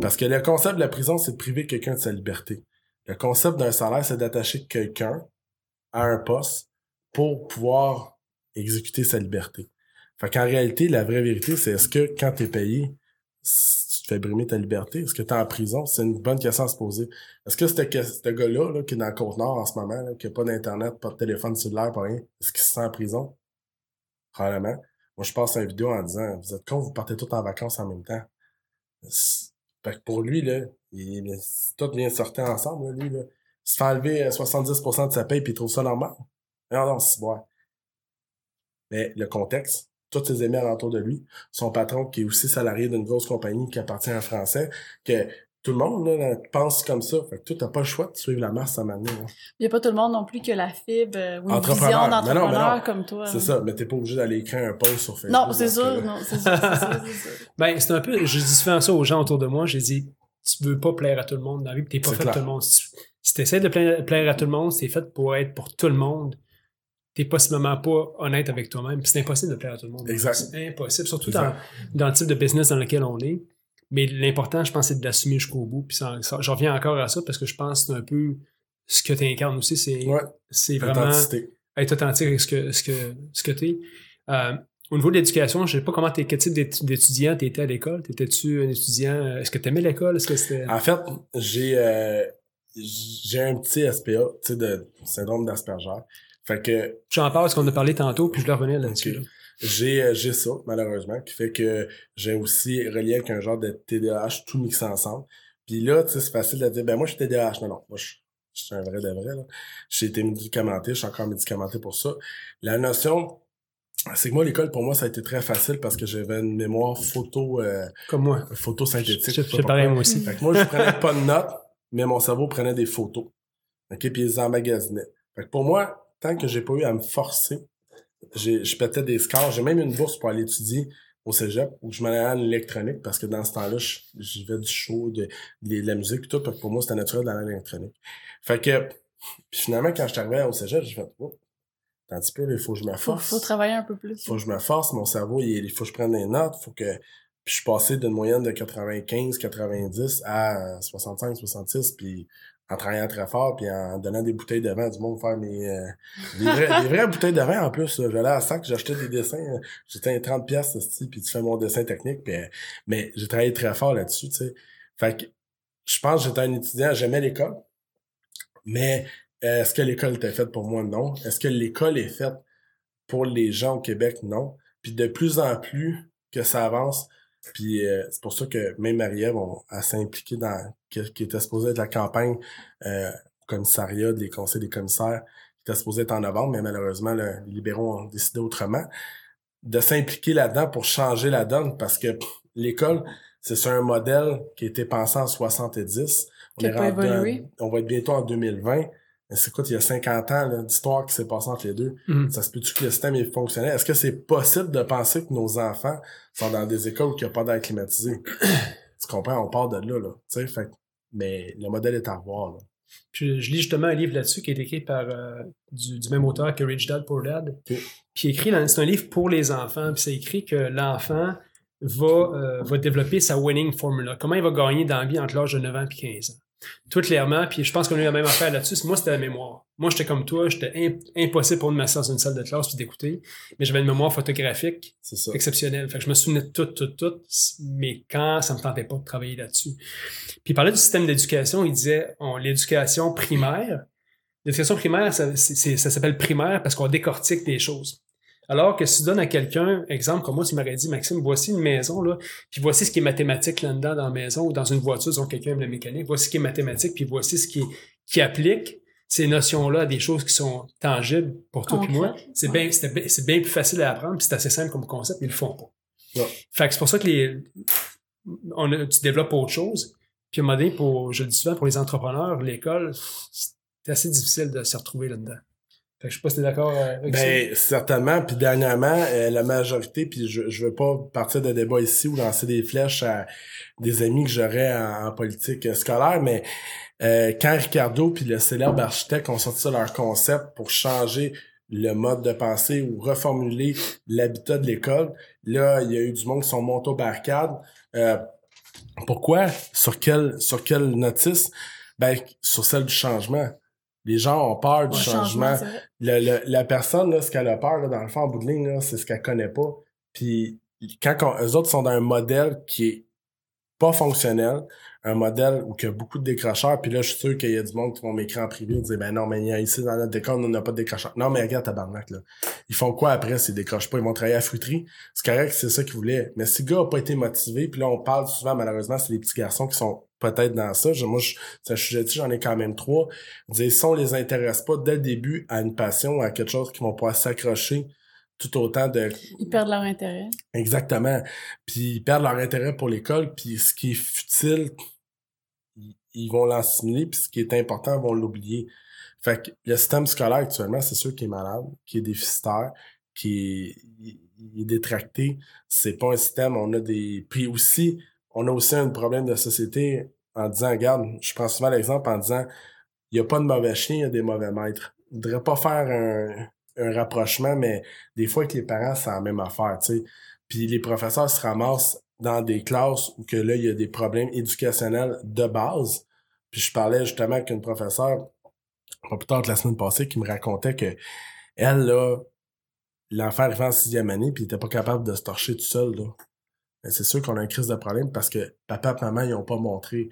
Parce que le concept de la prison, c'est de priver quelqu'un de sa liberté. Le concept d'un salaire, c'est d'attacher quelqu'un à un poste pour pouvoir exécuter sa liberté. Fait qu'en réalité, la vraie vérité, c'est est-ce que quand tu es payé, tu te fais brimer ta liberté? Est-ce que tu es en prison? C'est une bonne question à se poser. Est-ce que ce gars-là, là, qui est dans le Côte-Nord en ce moment, là, qui n'a pas d'Internet, pas de téléphone cellulaire, pas rien, est-ce qu'il se sent en prison? Probablement. Moi, je passe une vidéo en disant, vous êtes con, vous partez tous en vacances en même temps. Fait que pour lui, là, il, tout vient sortir ensemble, là, lui, là. Il se fait enlever 70% euh, de sa paye puis il trouve ça normal. Non, non, c'est bon. Mais le contexte, tous ses amis alentour de lui, son patron qui est aussi salarié d'une grosse compagnie qui appartient à un Français, que tout le monde là, pense comme ça. Fait que tu n'as pas le choix de suivre la masse à manière. Il n'y a pas tout le monde non plus qui a la fibre euh, ou une vision d'entrepreneur comme toi. C'est ça, mais t'es pas obligé d'aller écrire un post sur Facebook. Non, c'est ça, non, c'est ça, Ben, c'est un peu, je dis souvent ça aux gens autour de moi, j'ai dit, tu veux pas plaire à tout le monde dans la vie, t'es pas fait pour tout le monde. Si tu essaies de plaire, à tout le monde, c'est fait pour être pour tout le monde. T'es possiblement pas honnête avec toi-même. C'est impossible de plaire à tout le monde. C'est impossible, surtout Dans, dans le type de business dans lequel on est. Mais l'important, je pense, c'est de l'assumer jusqu'au bout. Puis ça, je reviens encore à ça parce que je pense que c'est un peu ce que tu incarnes aussi. C'est c'est vraiment être authentique avec ce que, ce que, ce que tu es. Euh, au niveau de l'éducation, je sais pas comment t'es, quel type d'étudiant tu étais à l'école. T'étais-tu un étudiant? Euh, est-ce que tu aimais l'école? Est-ce que c'était. En fait, j'ai euh, j'ai un petit SPA, tu sais, de syndrome d'Asperger. Fait que. J'en parle parce qu'on a parlé tantôt, puis je le revenais là-dessus. J'ai, euh, j'ai ça, malheureusement, qui fait que j'ai aussi relié avec un genre de TDAH tout mixé ensemble. Puis là, tu sais, c'est facile de dire, ben moi, je suis TDAH. Non, non, moi, je, suis un vrai de vrai, là. J'ai été médicamenté, je suis encore médicamenté pour ça. La notion, c'est que moi, l'école, pour moi, ça a été très facile parce que j'avais une mémoire photo... Euh, Comme moi. Photo synthétique. C'est pareil, moi aussi. Fait que moi, je prenais pas de notes, mais mon cerveau prenait des photos. OK? Puis ils emmagasinaient. Fait que pour moi, tant que j'ai pas eu à me forcer je pétais des scores. J'ai même une bourse pour aller étudier au cégep où je m'allais à l'électronique parce que dans ce temps-là, j'y vais du show, de, de, la musique et tout. Pour moi, c'était naturel dans l'électronique. Fait que, puis finalement, quand je suis arrivé au cégep, j'ai fait, oh, un petit peu, il faut que je me force. Faut, faut travailler un peu plus. Faut que je me force. Mon cerveau, il, faut que je prenne des notes. Faut que, puis je suis passé d'une moyenne de 95, 90 à 65, 66. Puis en travaillant très fort puis en donnant des bouteilles de vin du monde faire mes euh, des, vrais, des vraies bouteilles de vin en plus j'allais à sac j'achetais des dessins euh, j'étais 30 pièces puis tu fais mon dessin technique puis, euh, mais j'ai travaillé très fort là-dessus tu sais fait que je pense que j'étais un étudiant j'aimais l'école mais est-ce que l'école était faite pour moi? Non. Est-ce que l'école est faite pour les gens au Québec? Non. Puis de plus en plus que ça avance puis euh, c'est pour ça que même Marie-Ève s'est impliquée dans qui, qui, était supposée être la campagne euh, commissariat des conseils des commissaires qui était supposée être en novembre, mais malheureusement les libéraux ont décidé autrement de s'impliquer là-dedans pour changer la donne parce que l'école c'est un modèle qui a été pensé en 70. On, est on va être bientôt en 2020 c'est quoi, il y a 50 ans d'histoire qui s'est passée entre les deux. Mm-hmm. Ça se peut-tu que le système est fonctionnel? Est-ce que c'est possible de penser que nos enfants sont dans des écoles où il n'y a pas d'air climatisé? tu comprends? On part de là, là. fait, mais le modèle est à revoir. Là. Puis je lis justement un livre là-dessus qui est écrit par euh, du, même auteur que Rich Dad Poor Dad. Puis écrit, c'est un livre pour les enfants. Puis c'est écrit que l'enfant va, euh, va développer sa winning formula. Comment il va gagner dans la vie entre l'âge de 9 ans et 15 ans? Tout clairement, puis je pense qu'on a eu la même affaire là-dessus. Moi, c'était la mémoire. Moi, j'étais comme toi, j'étais impossible pour de m'asseoir dans une salle de classe puis d'écouter, mais j'avais une mémoire photographique exceptionnelle. Fait que je me souvenais de tout, tout, tout, mais quand ça me tentait pas de travailler là-dessus. Puis il parlait du système d'éducation, il disait l'éducation primaire, L'éducation primaire, ça, ça s'appelle primaire parce qu'on décortique des choses. Alors que si tu donnes à quelqu'un, exemple, comme moi, tu m'aurais dit, Maxime, voici une maison, là, puis voici ce qui est mathématique là-dedans dans la maison ou dans une voiture, disons quelqu'un aime la mécanique, voici ce qui est mathématique, puis voici ce qui, qui applique ces notions-là à des choses qui sont tangibles pour toi et moi. C'est ouais. bien, c'est bien, plus facile à apprendre, puis c'est assez simple comme concept, mais ils le font pas. Ouais. Fait que c'est pour ça que les, on a- tu développes autre chose. Puis à un moment donné, pour, je le dis souvent, pour les entrepreneurs, l'école, c'est assez difficile de se retrouver là-dedans. Fait que je sais pas si t'es d'accord euh, avec Ben, certainement. Puis dernièrement, euh, la majorité, puis je, je veux pas partir de débat ici ou lancer des flèches à des amis que j'aurais en, en politique scolaire, mais euh, quand Ricardo puis le célèbre architecte ont sorti leur concept pour changer le mode de pensée ou reformuler l'habitat de l'école, là, il y a eu du monde qui sont montés aux barricades. Euh, pourquoi? Sur quelle, sur quelle notice? Ben, sur celle du changement. Les gens ont peur du Ouais, changement le, le- la personne, là, ce qu'elle a peur, là, dans le fond, en bout de ligne, là, c'est ce qu'elle connaît pas. Puis quand on- eux autres sont dans un modèle qui est pas fonctionnel, un modèle où il y a beaucoup de décrocheurs, puis là, je suis sûr qu'il y a du monde qui vont m'écrire en privé et dire Ben non, mais il y a ici dans notre école, on n'a pas de décrocheurs. Non, mais regarde tabarnak, là. Ils font quoi après s'ils décrochent pas? Ils vont travailler à fruiterie? C'est correct, c'est ça qu'ils voulaient. Mais si le gars a pas été motivé, puis là, on parle souvent, malheureusement, c'est les petits garçons qui sont peut-être dans ça. Je- moi, je, c'est un sujet j'en ai quand même trois. Dire, si on les intéresse pas dès le début à une passion, à quelque chose qui vont pouvoir s'accrocher tout autant de Ils perdent leur intérêt. exactement puis ils perdent leur intérêt pour l'école puis ce qui est futile ils, vont l'assimiler puis ce qui est important ils vont l'oublier fait que le système scolaire actuellement c'est sûr qu'il est malade qui est déficitaire qui est, il est détracté c'est pas un système on a des puis aussi on a aussi un problème de société en disant regarde je prends souvent l'exemple en disant il y a pas de mauvais chiens il y a des mauvais maîtres il faudrait pas faire un un rapprochement, mais des fois avec les parents, c'est la même affaire, tu sais. Puis les professeurs se ramassent dans des classes où que là, il y a des problèmes éducationnels de base. Puis je parlais justement avec une professeure, pas plus tard que la semaine passée, qui me racontait que elle, là, l'enfant arrivait en sixième année, puis il était pas capable de se torcher tout seul, là. C'est sûr qu'on a une crise de problème parce que papa et maman, ils ont pas montré.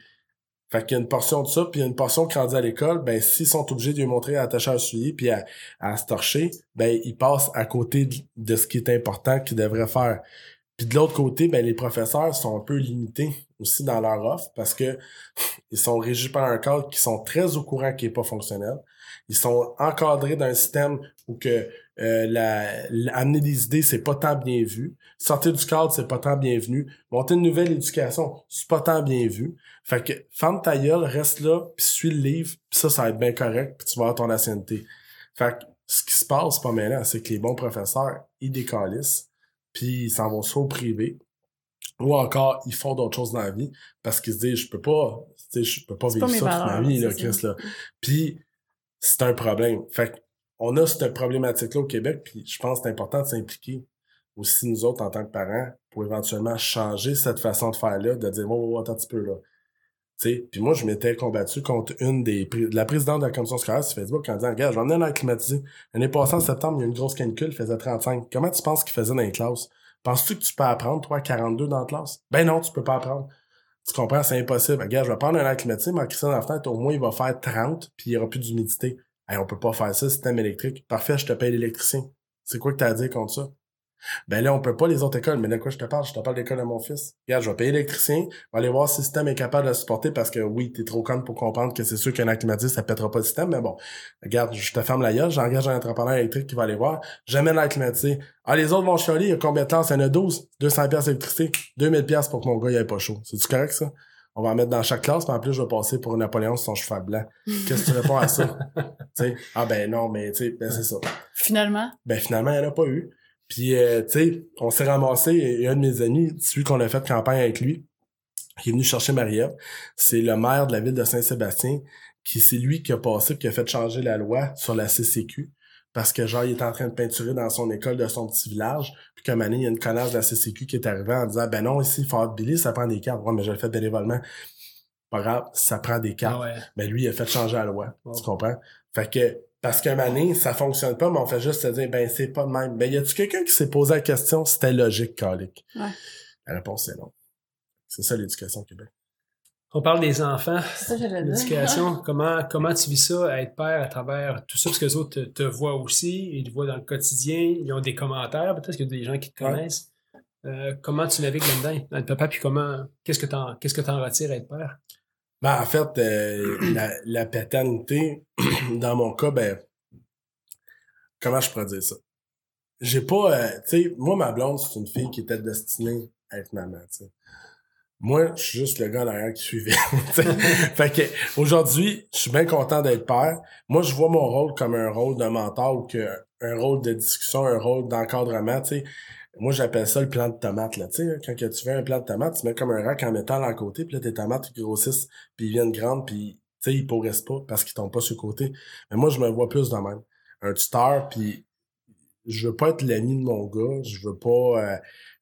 Fait qu'il y a une portion de ça, puis il y a une portion qui rendue à l'école, ben s'ils sont obligés de lui montrer à attacher à soulier puis à, à se torcher, ben ils passent à côté de, de ce qui est important qu'ils devraient faire. Puis de l'autre côté, ben les professeurs sont un peu limités aussi dans leur offre parce que ils sont régis par un cadre qui sont très au courant qui est pas fonctionnel. Ils sont encadrés d'un système où que euh, la, la- amener des idées, c'est pas tant bien vu. Sortir du cadre, c'est pas tant bienvenu. Monter une nouvelle éducation, c'est pas tant bien vu. Fait que ferme ta gueule, reste là, puis suis le livre, puis ça, ça va être bien correct, puis tu vas avoir ton ancienneté. Fait que ce qui se passe pas maintenant, c'est que les bons professeurs, ils décalissent, puis ils s'en vont soit au privé, ou encore, ils font d'autres choses dans la vie, parce qu'ils se disent, je peux pas, tu sais, je peux pas vivre pas ça toute ma vie, là, Chris, là. Puis, c'est un problème. Fait que, on a cette problématique-là au Québec, puis je pense que c'est important de s'impliquer aussi nous autres en tant que parents pour éventuellement changer cette façon de faire-là, de dire, oh, oh, attends un petit peu là. Puis moi, je m'étais combattu contre une des la présidente de la commission scolaire sur Facebook en disant, regarde, je vais emmener un air climatisé. L'année passée, en septembre, il y a une grosse canicule, il faisait 35. Comment tu penses qu'il faisait dans les classes? Penses-tu que tu peux apprendre, toi, à 42 dans la classe? Ben non, tu peux pas apprendre. Tu comprends, c'est impossible. Regarde, je vais prendre un air climatisé, mais en dans la au moins, il va faire 30, puis il y aura plus d'humidité. Hey, on peut pas faire ça, système électrique. Parfait, je te paye l'électricien. C'est quoi que t'as à dire contre ça? Ben là, on peut pas les autres écoles, mais de quoi je te parle? Je te parle de l'école de mon fils. Regarde, je vais payer l'électricien, je vais aller voir si le système est capable de le supporter parce que oui, t'es trop con pour comprendre que c'est sûr qu'un air climatisé, ça pètera pas le système, mais bon. Regarde, je te ferme la gueule, j'engage un entrepreneur électrique qui va aller voir, j'amène l'air climatisé. Ah, les autres vont chialer, il y a combien de temps? Y en a 12, 200 pièces d'électricité, 2000 pièces pour que mon gars, il ait pas chaud. C'est-tu correct, ça? On va en mettre dans chaque classe, puis en plus, je vais passer pour Napoléon sur son cheval blanc. Qu'est-ce que tu réponds à ça? tu sais, ah ben non, mais tu sais, ben c'est ça. Finalement, Ben finalement, il n'y en a pas eu. Puis, euh, tu sais, on s'est ramassé, et un de mes amis, celui qu'on a fait campagne avec lui, qui est venu chercher Marie-Ève, c'est le maire de la ville de Saint-Sébastien, qui c'est lui qui a passé, qui a fait changer la loi sur la CCQ, parce que genre, il était en train de peinturer dans son école de son petit village, puis moment donné, il y a une connasse de la CCQ qui est arrivée en disant, ben non, ici, il faut avoir Billy, ça prend des cartes. Ouais, mais je le fais bénévolement. Pas grave, ça prend des cartes. Ah ouais. Ben lui, il a fait changer la loi. Tu comprends? Fait que, parce qu'un donné, ça fonctionne pas, mais on fait juste se dire, ben c'est pas de même. Ben y a-tu quelqu'un qui s'est posé la question c'était logique, calique? Ouais. La réponse est non. C'est ça l'éducation au Québec. On parle des enfants, l'éducation. comment, comment tu vis ça, à être père à travers tout ça? Parce que les autres te, te voient aussi, ils te voient dans le quotidien, ils ont des commentaires, peut-être qu'il y a des gens qui te Ouais. connaissent. Euh, comment tu navigues là-dedans, dans le papa, puis comment, qu'est-ce que t'en, qu'est-ce que t'en retires à être père? Ben, en fait, euh, la, la paternité, dans mon cas, ben, comment je pourrais dire ça? J'ai pas, euh, tu sais, moi, ma blonde, c'est une fille qui était destinée à être maman, tu sais. Moi, je suis juste le gars derrière qui suivait. fait que, aujourd'hui, je suis bien content d'être père. Moi, je vois mon rôle comme un rôle de mentor ou que un rôle de discussion, un rôle d'encadrement, tu sais. Moi, j'appelle ça le plan de tomate, là. Tu sais, quand tu fais un plan de tomate, tu mets comme un rack en métal à côté, puis là, tes tomates, grossissent, puis ils viennent grandes, puis, tu sais, ils pourrissent pas parce qu'ils tombent pas sur le côté. Mais moi, je me vois plus de même. Un tuteur, puis je veux pas être l'ami de mon gars, je veux pas, euh,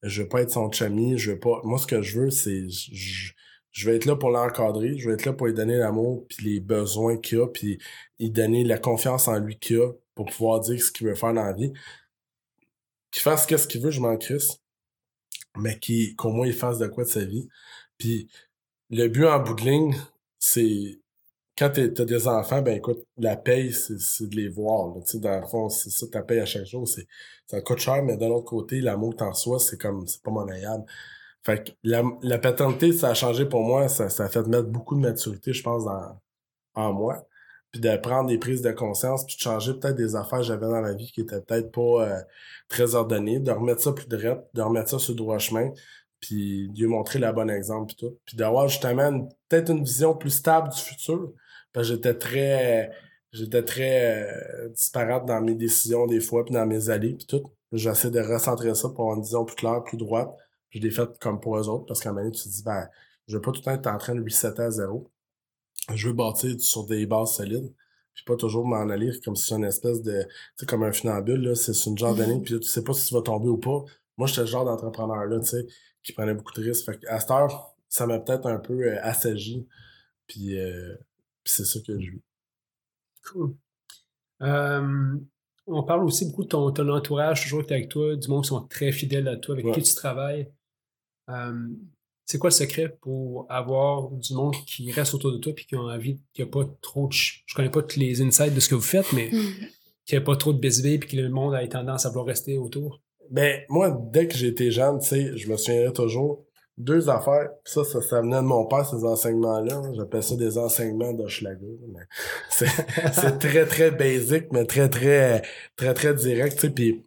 je veux pas être son chummy, je veux pas, moi, ce que je veux, c'est, je, je vais être là pour l'encadrer, je vais être là pour lui donner l'amour, puis les besoins qu'il a, puis lui donner la confiance en lui qu'il a pour pouvoir dire ce qu'il veut faire dans la vie. Qu'il fasse ce qu'il veut, je m'en crisse, mais qu'au moins il fasse de quoi de sa vie. Puis le but en bout de ligne, c'est quand t'es- t'as des enfants, ben écoute, la paye, c'est de les voir. là. Tu dans le fond, c'est ça, ta paye à chaque jour. Ça coûte cher, mais de l'autre côté, l'amour que t'en sois, c'est comme c'est pas monnayable. Fait que la, paternité, ça a changé pour moi. Ça, a fait mettre beaucoup de maturité, je pense, dans, en moi. Puis de prendre des prises de conscience, puis de changer peut-être des affaires que j'avais dans la vie qui étaient peut-être pas euh, très ordonnées, de remettre ça plus droit, de remettre ça sur le droit chemin, puis de lui montrer la bonne exemple, puis tout. Puis d'avoir justement peut-être une vision plus stable du futur. J'étais très j'étais très euh, disparate dans mes décisions des fois, puis dans mes allées, puis tout. J'essaie de recentrer ça pour avoir une vision plus claire, plus droite. Puis je l'ai fait comme pour eux autres, parce qu'à un moment donné, tu te dis, ben, je veux pas tout le temps être en train de resetter à zéro. Je veux bâtir sur des bases solides, puis pas toujours m'en aller comme si c'est une espèce de, tu sais, comme un funambule, là, c'est une genre d'année, puis là, tu sais pas si tu vas tomber ou pas. Moi, j'étais le genre d'entrepreneur-là, tu sais, qui prenait beaucoup de risques. Fait qu'à cette heure, ça m'a peut-être un peu euh, assagi, puis, euh, puis c'est ça que je vis. Cool. Euh, on parle aussi beaucoup de ton, ton entourage, toujours qui est avec toi, du monde qui sont très fidèles à toi, avec Ouais. qui tu travailles. Euh, c'est quoi le secret pour avoir du monde qui reste autour de toi et qui ont envie, qui a pas trop de. Je connais pas tous les insights de ce que vous faites, mais qui a pas trop de bisbee puis que le monde a tendance à vouloir rester autour? Ben, moi, dès que j'étais jeune, tu sais, je me souviendrai toujours deux affaires. Ça, ça, ça venait de mon père, ces enseignements-là. J'appelle ça des enseignements d'Hochelaga. C'est, c'est très, très basic, mais très, très, très, très direct, tu sais. Puis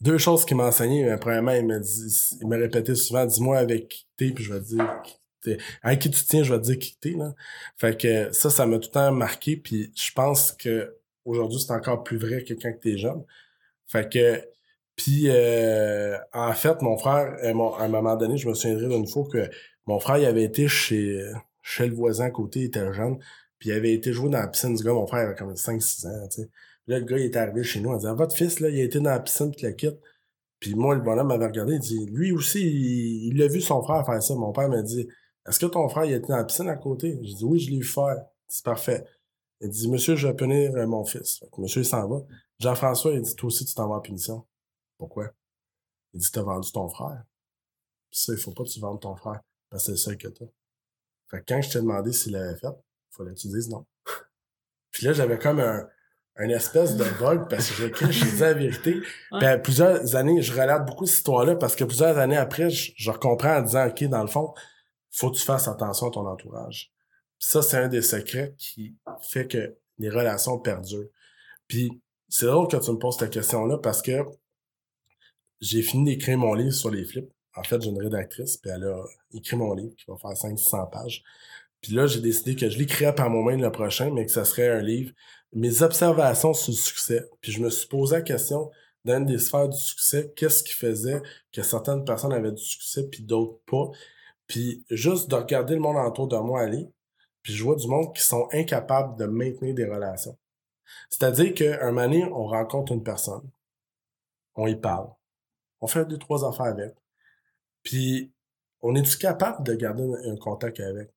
deux choses qu'il m'a enseigné. Mais Premièrement, il m'a dit, il m'a répété souvent, dis-moi avec qui t'es, puis je vais te dire qui qui tu tiens, je vais te dire qui t'es, là. Fait que ça, ça m'a tout le temps marqué, puis je pense que aujourd'hui, c'est encore plus vrai que quand t'es jeune. Fait que puis, euh, en fait, mon frère, euh, à un moment donné, je me souviendrai d'une fois que mon frère, il avait été chez, chez le voisin à côté, il était jeune, puis il avait été jouer dans la piscine du gars. Mon frère avait comme 5-6 ans, tu sais. Là, le gars, il est arrivé chez nous en disant, votre fils, là, il a été dans la piscine, puis le quitte. Puis moi, le bonhomme m'avait regardé, il dit, lui aussi, il l'a vu son frère faire ça. Mon père m'a dit, est-ce que ton frère, il a été dans la piscine à côté? J'ai dit, oui, je l'ai vu faire. C'est parfait. Il dit, monsieur, je vais punir euh, mon fils. Monsieur, il s'en va. Jean-François, il dit, toi aussi, tu t'en vas en punition. Pourquoi? Il dit, t'as vendu ton frère. Puis ça, il faut pas que tu vendes ton frère. Parce que c'est le seul que t'as. Fait que quand je t'ai demandé s'il l'avait fait, il fallait que tu dises non. Puis là, j'avais comme un, un espèce de bug parce que je disais la vérité. Puis à plusieurs années, je relate beaucoup cette histoire-là parce que plusieurs années après, je, je comprends en disant, OK, dans le fond, faut que tu fasses attention à ton entourage. Puis ça, c'est un des secrets qui fait que les relations perdurent. Puis c'est drôle que tu me poses cette question-là parce que j'ai fini d'écrire mon livre sur les flips. En fait, j'ai une rédactrice, puis elle a écrit mon livre qui va faire 500 pages. Puis là, j'ai décidé que je l'écrirais par moi-même le prochain, mais que ça serait un livre. Mes observations sur le succès. Puis je me suis posé la question, dans une des sphères du succès, qu'est-ce qui faisait que certaines personnes avaient du succès puis d'autres pas. Puis juste de regarder le monde autour de moi aller, puis je vois du monde qui sont incapables de maintenir des relations. C'est-à-dire qu'un moment on rencontre une personne, on y parle, on fait deux, trois affaires avec, puis on est-tu capable de garder un, contact avec?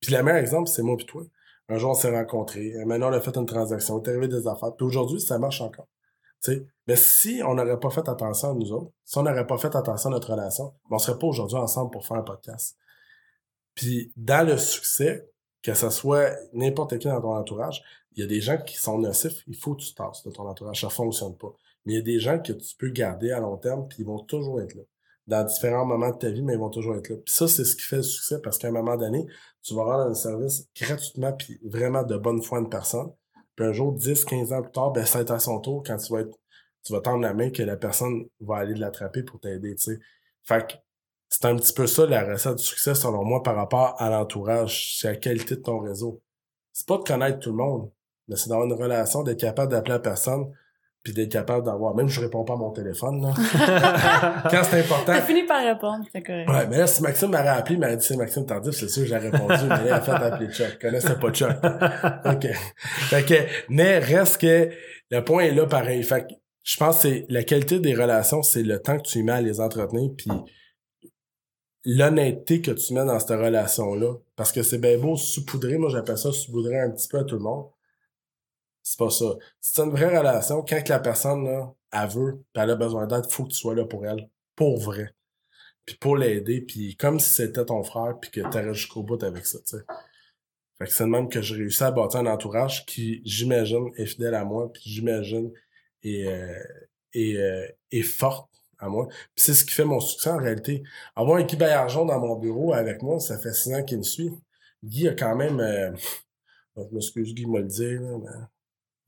Puis le meilleur exemple, c'est moi puis toi. Un jour, on s'est rencontrés, maintenant, on a fait une transaction, il est arrivé des affaires, puis aujourd'hui, ça marche encore. Mais si on n'aurait pas fait attention à nous autres, si on n'aurait pas fait attention à notre relation, on serait pas aujourd'hui ensemble pour faire un podcast. Puis dans le succès, que ce soit n'importe qui dans ton entourage, il y a des gens qui sont nocifs, il faut que tu tasses de ton entourage, ça fonctionne pas. Mais il y a des gens que tu peux garder à long terme, puis ils vont toujours être là. Dans différents moments de ta vie, mais ils vont toujours être là. Puis ça, c'est ce qui fait le succès, parce qu'à un moment donné, tu vas rendre un service gratuitement, puis vraiment de bonne foi à une personne. Puis un jour, 10, 15 ans plus tard, ben, ça va être à son tour quand tu vas être, tu vas tendre la main que la personne va aller l'attraper pour t'aider, tu sais. Fait que c'est un petit peu ça la recette du succès, selon moi, par rapport à l'entourage. C'est la qualité de ton réseau. C'est pas de connaître tout le monde, mais c'est d'avoir une relation, d'être capable d'appeler la personne, puis d'être capable d'avoir. Même je réponds pas à mon téléphone, là. Quand c'est important. T'as fini par répondre, c'est correct. Ouais, mais là, si Maxime m'aurait appelé, il m'aurait dit c'est Maxime Tardif, c'est sûr, j'ai répondu, mais là, a fait appeler Chuck. Je connaissais pas Chuck. OK. Fait que, mais reste que le point est là pareil. Fait que je pense que c'est la qualité des relations, c'est le temps que tu y mets à les entretenir, puis l'honnêteté que tu mets dans cette relation-là. Parce que c'est bien beau saupoudrer, moi j'appelle ça saupoudrer un petit peu à tout le monde. C'est pas ça. C'est une vraie relation. Quand la personne, là, elle veut, pis elle a besoin d'aide, faut que tu sois là pour elle. Pour vrai. Puis pour l'aider, puis comme si c'était ton frère, puis que t'aurais jusqu'au bout avec ça, tu sais. Fait que c'est le même que j'ai réussi à bâtir un entourage qui, j'imagine, est fidèle à moi, puis j'imagine, est, euh, est, euh, est forte à moi. Puis c'est ce qui fait mon succès en réalité. Avoir un Guy Baillargeon dans mon bureau avec moi, ça fait six ans qu'il me suit. Guy a quand même, euh, je m'excuse Guy m'a le dire, là,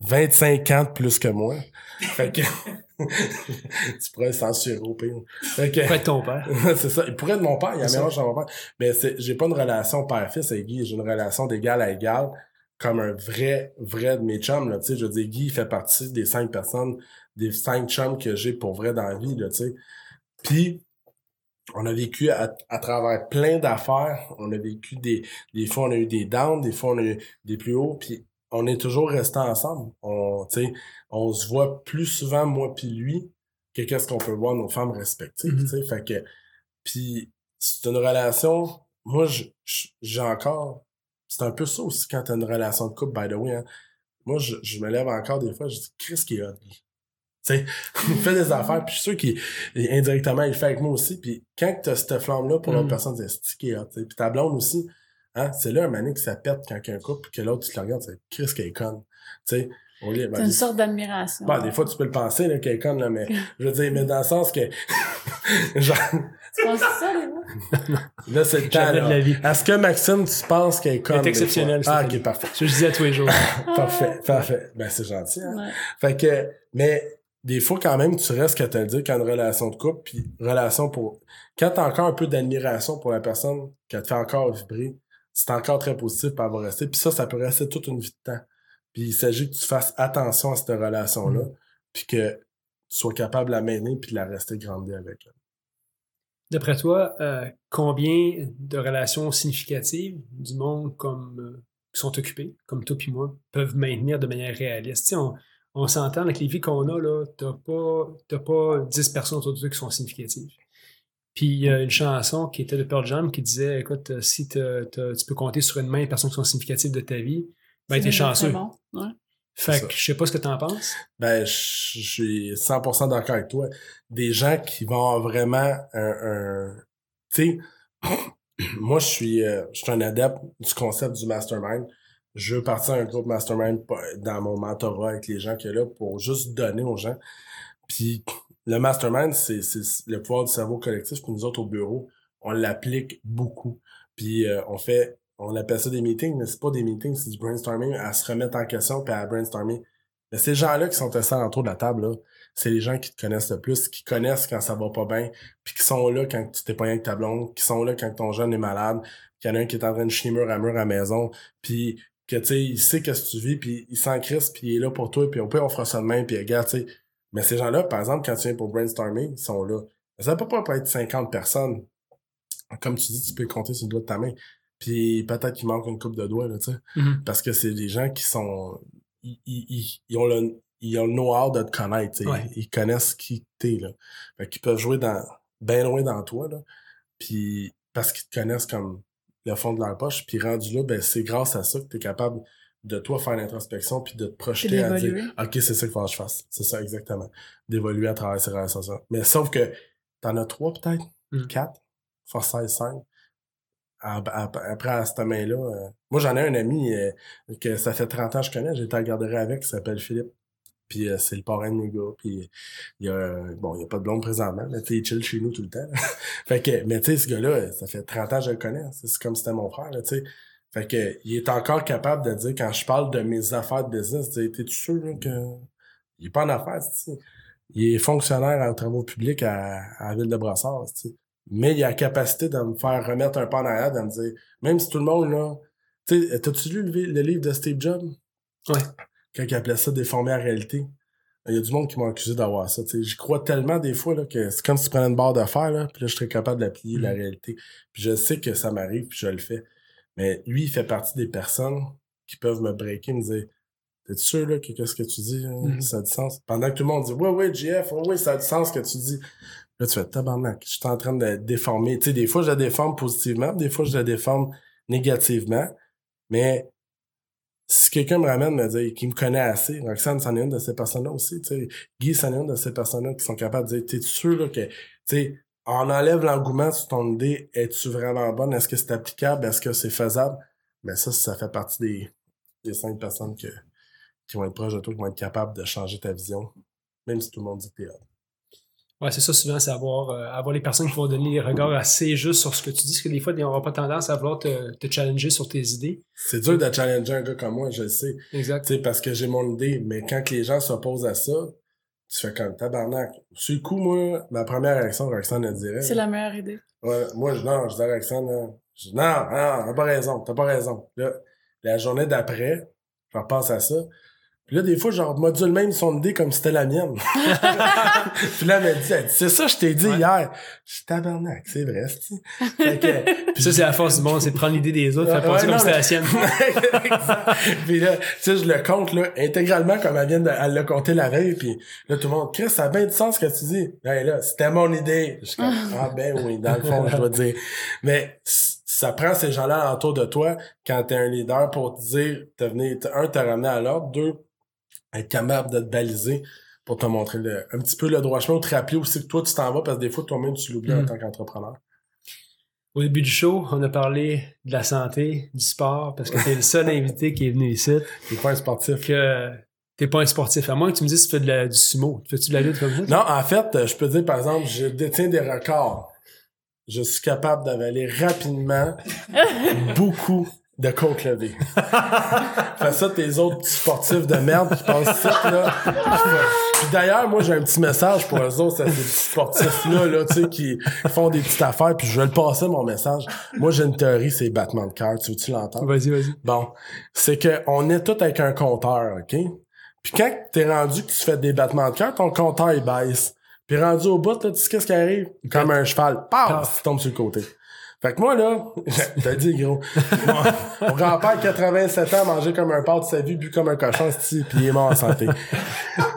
25 ans de plus que moi. Fait que tu pourrais le censurer au pire. Fait que, Ça peut être ton père. c'est ça. Il pourrait être mon père, il y a un mélange dans mon père. Mais c'est, j'ai pas une relation père-fils avec Guy, j'ai une relation d'égal à égal, comme un vrai, vrai de mes chums, là, tu sais. Je veux dire, Guy, il fait partie des cinq personnes, des cinq chums que j'ai pour vrai dans la vie, là, tu sais. Puis, on a vécu à, à travers plein d'affaires. On a vécu des, des fois, on a eu des downs, des fois, on a eu des plus hauts, puis on est toujours restés ensemble. On, tu sais, on se voit plus souvent, moi puis lui, que qu'est-ce qu'on peut voir nos femmes respectives, tu sais. Fait que, puis c'est une relation, moi, j'ai encore, c'est un peu ça aussi quand t'as une relation de couple, by the way, hein. Moi, je, je me lève encore des fois, je dis, Chris qui est hot, lui. Tu sais, il fait des affaires, puis je suis sûr qu'il, indirectement, il le fait avec moi aussi, puis quand t'as cette flamme-là pour l'autre Mhm. personne, c'est qui est hot. Puis ta blonde aussi, hein, c'est là un mané que ça pète quand il y a un couple, puis que l'autre, tu le regardes, c'est Chris qui est. Tu sais, ben, C'est une sorte d'admiration. Bon, des fois, tu peux le penser, là, qu'elle est conne, là, mais je veux dire, mais dans le sens que, genre, Tu penses ça, les mots? là, c'est le temps, là. la vie. Est-ce que Maxime, tu penses qu'elle est conne? Elle est des fois? exceptionnelle, Ah, ok, parfait. Je le disais à tous les jours. Parfait, parfait. Ben, c'est gentil, hein. Ouais. Fait que, mais, des fois, quand même, tu restes qu'à te le dire quand une relation de couple, puis relation pour, quand t'as encore un peu d'admiration pour la personne, qu'elle te fait encore vibrer, c'est encore très positif, puis elle va rester. Puis ça, ça peut rester toute une vie de temps. Puis il s'agit que tu fasses attention à cette relation-là, puis que tu sois capable de la mener, puis de la rester grandie avec elle. D'après toi, euh, combien de relations significatives du monde comme euh, qui sont occupés, comme toi puis moi, peuvent maintenir de manière réaliste? Tu sais, on, on s'entend avec les vies qu'on a, là, t'as pas, pas 10 personnes autour de toi qui sont significatives. Puis il y a une chanson qui était de Pearl Jam qui disait Écoute, euh, si t'as- t'as- tu peux compter sur une main les personnes qui sont significatives de ta vie, ben C'est t'es chanceux. bon. Ouais. Fait que je sais pas ce que t'en penses. Ben, je suis 100% d'accord avec toi. Des gens qui vont avoir vraiment un... un tu sais, moi, je suis, euh, je suis un adepte du concept du mastermind. Je veux partir un groupe mastermind dans mon mentorat avec les gens qu'il y a là pour juste donner aux gens. Puis le mastermind, c'est le pouvoir du cerveau collectif. Puis nous autres, au bureau, on l'applique beaucoup. Puis euh, on fait, on appelle ça des meetings, mais c'est pas des meetings, c'est du brainstorming à se remettre en question puis à brainstormer. Mais ces gens-là qui sont assis autour de la table, là, c'est les gens qui te connaissent le plus, qui connaissent quand ça va pas bien, puis qui sont là quand tu t'es pas avec ta blonde, qui sont là quand ton jeune est malade, qu'il y en a un qui est en train de chier mur à mur à la maison, puis que tu sais, il sait qu'est-ce que tu vis, puis il s'en crisse, puis il est là pour toi, puis au pire, on fera ça demain, puis regarde, tu sais. Mais ces gens-là, par exemple, quand tu viens pour brainstorming, ils sont là. Ça peut pas être 50 personnes. Comme tu dis, tu peux compter sur le doigt de ta main. Puis peut-être qu'il manque une coupe de doigts, là, tu sais. Mhm. Parce que c'est des gens qui sont... Ils, ils, ils- ils ont le ils ont le know-how de te connaître. Ouais. Ils connaissent qui t'es, là. Fait qu'ils peuvent jouer dans bien loin dans toi, là. Puis parce qu'ils te connaissent comme le fond de leur poche. Puis rendu là, ben c'est grâce à ça que tu es capable de toi faire l'introspection puis de te projeter à dire d'évoluer. OK, c'est ça qu'il faut que je fasse. C'est ça, exactement. D'évoluer à travers ces relations-là. Mais sauf que t'en as trois, peut-être, Mm. quatre, fois 16, 5. ap- ap- après à cette main-là, euh, moi j'en ai un ami euh, que ça fait 30 ans que je connais, j'ai été à la garderie avec, qui s'appelle Philippe. Puis euh, c'est le parrain de mes gars. Puis il y a bon, il y a pas de blonde présentement, mais tu sais, il chill chez nous tout le temps. fait que, mais tu sais, ce gars-là, ça fait 30 ans que je le connais. C'est c'est comme si c'était mon frère, là, tu sais. Fait que il est encore capable de dire quand je parle de mes affaires de business, t'es-tu sûr là, que il est pas en affaires, tu sais? Il est fonctionnaire en travaux publics à, à la ville de Brassard. Mais il a la capacité de me faire remettre un pas en arrière, de me dire, même si tout le monde, là, tu sais, t'as-tu lu le, livre de Steve Jobs? Ouais. Quand il appelait ça déformé à réalité. Il y a du monde qui m'a accusé d'avoir ça. J'y crois tellement des fois, là, que c'est comme si tu prenais une barre fer, là, puis là, je serais capable d'appliquer la Mhm. réalité. Puis je sais que ça m'arrive, puis je le fais. Mais lui, il fait partie des personnes qui peuvent me breaker, me dire, T'es sûr là que qu'est-ce que tu dis, hein, Mhm. ça a du sens? Pendant que tout le monde dit Ouais, ouais, GF, ouais, ouais, ça a du sens ce que tu dis. Là, tu fais tabarnak, je suis en train de déformer. Tu sais, des fois, je la déforme positivement, des fois, je la déforme négativement. Mais si quelqu'un me ramène me dire qu'il me connaît assez, Roxane, c'en est une de ces personnes-là aussi, tu sais. Guy, c'en est une de ces personnes-là qui sont capables de dire T'es sûr là, que, tu sais, on enlève l'engouement sur ton idée, es-tu vraiment bonne? Est-ce que c'est applicable? Est-ce que c'est faisable? Mais ça, ça fait partie des, des cinq personnes que, qui vont être proches de toi, qui vont être capables de changer ta vision, même si tout le monde dit que t'es. Ouais, c'est ça, souvent, c'est avoir, euh, avoir les personnes qui vont donner des regards assez justes sur ce que tu dis, parce que des fois, on n'aura pas tendance à vouloir te, te challenger sur tes idées. C'est dur de challenger un gars comme moi, je le sais. Exact. Tu sais, parce que j'ai mon idée, mais quand les gens s'opposent à ça, tu fais comme tabarnak. Sur le coup, moi, ma première réaction, Roxane elle dirait. C'est la meilleure idée. Ouais, moi, je, non, je dis à Roxane, là, je dis, non, non, t'as pas raison, t'as pas raison. Là, la journée d'après, je repense à ça. Puis là, des fois, genre, module même son idée comme si c'était la mienne. puis là, elle m'a dit, elle dit, c'est ça, je t'ai dit Ouais. hier. Je suis tabarnak, c'est vrai, c'est Fait que, Puis ça, c'est la force du monde, c'est de prendre l'idée des autres, faire penser comme c'était la sienne. Puis là, tu sais, je le compte, là, intégralement, comme elle vient de, elle l'a compté la veille, puis là, tout le monde, Chris, ça a bien du sens ce que tu dis. Ben là, c'était mon idée. Je suis comme, ah ben oui, dans le fond, je dois dire. Mais ça prend ces gens-là autour de toi quand t'es un leader pour te dire, te venir, un, te ramener à l'ordre, deux, être capable de te baliser pour te montrer le, un petit peu le droit chemin ou te rappeler aussi que toi, tu t'en vas parce que des fois, toi-même, tu l'oublies en Mm. tant qu'entrepreneur. Au début du show, on a parlé de la santé, du sport, parce que t'es le seul invité qui est venu ici, T'es pas un sportif. que t'es pas un sportif. À moins que tu me dises que tu fais de la- du sumo. Fais-tu de la lutte comme ça? Non, en fait, je peux dire, par exemple, je détiens des records. Je suis capable d'avaler rapidement beaucoup de côtes levées. Fais ça tes autres petits sportifs de merde qui passent ça, là. Puis d'ailleurs, moi, j'ai un petit message pour eux autres, ces petits sportifs-là, là, tu sais, qui font des petites affaires, puis je vais le passer, mon message. Moi, j'ai une théorie, c'est battement de cœur. Tu veux-tu l'entendre? Vas-y, vas-y. Bon, c'est que on est tous avec un compteur, OK? Puis quand t'es rendu que tu fais des battements de cœur, ton compteur, il baisse. Puis rendu au bout, là, tu sais qu'est-ce qui arrive? Comme un cheval, Paf. tu tombes sur le côté. Fait que moi, là, t'as dit, gros, mon, mon grand-père, 87 ans, mangeait comme un porc de sa vie, bu comme un cochon, puis il est mort en santé.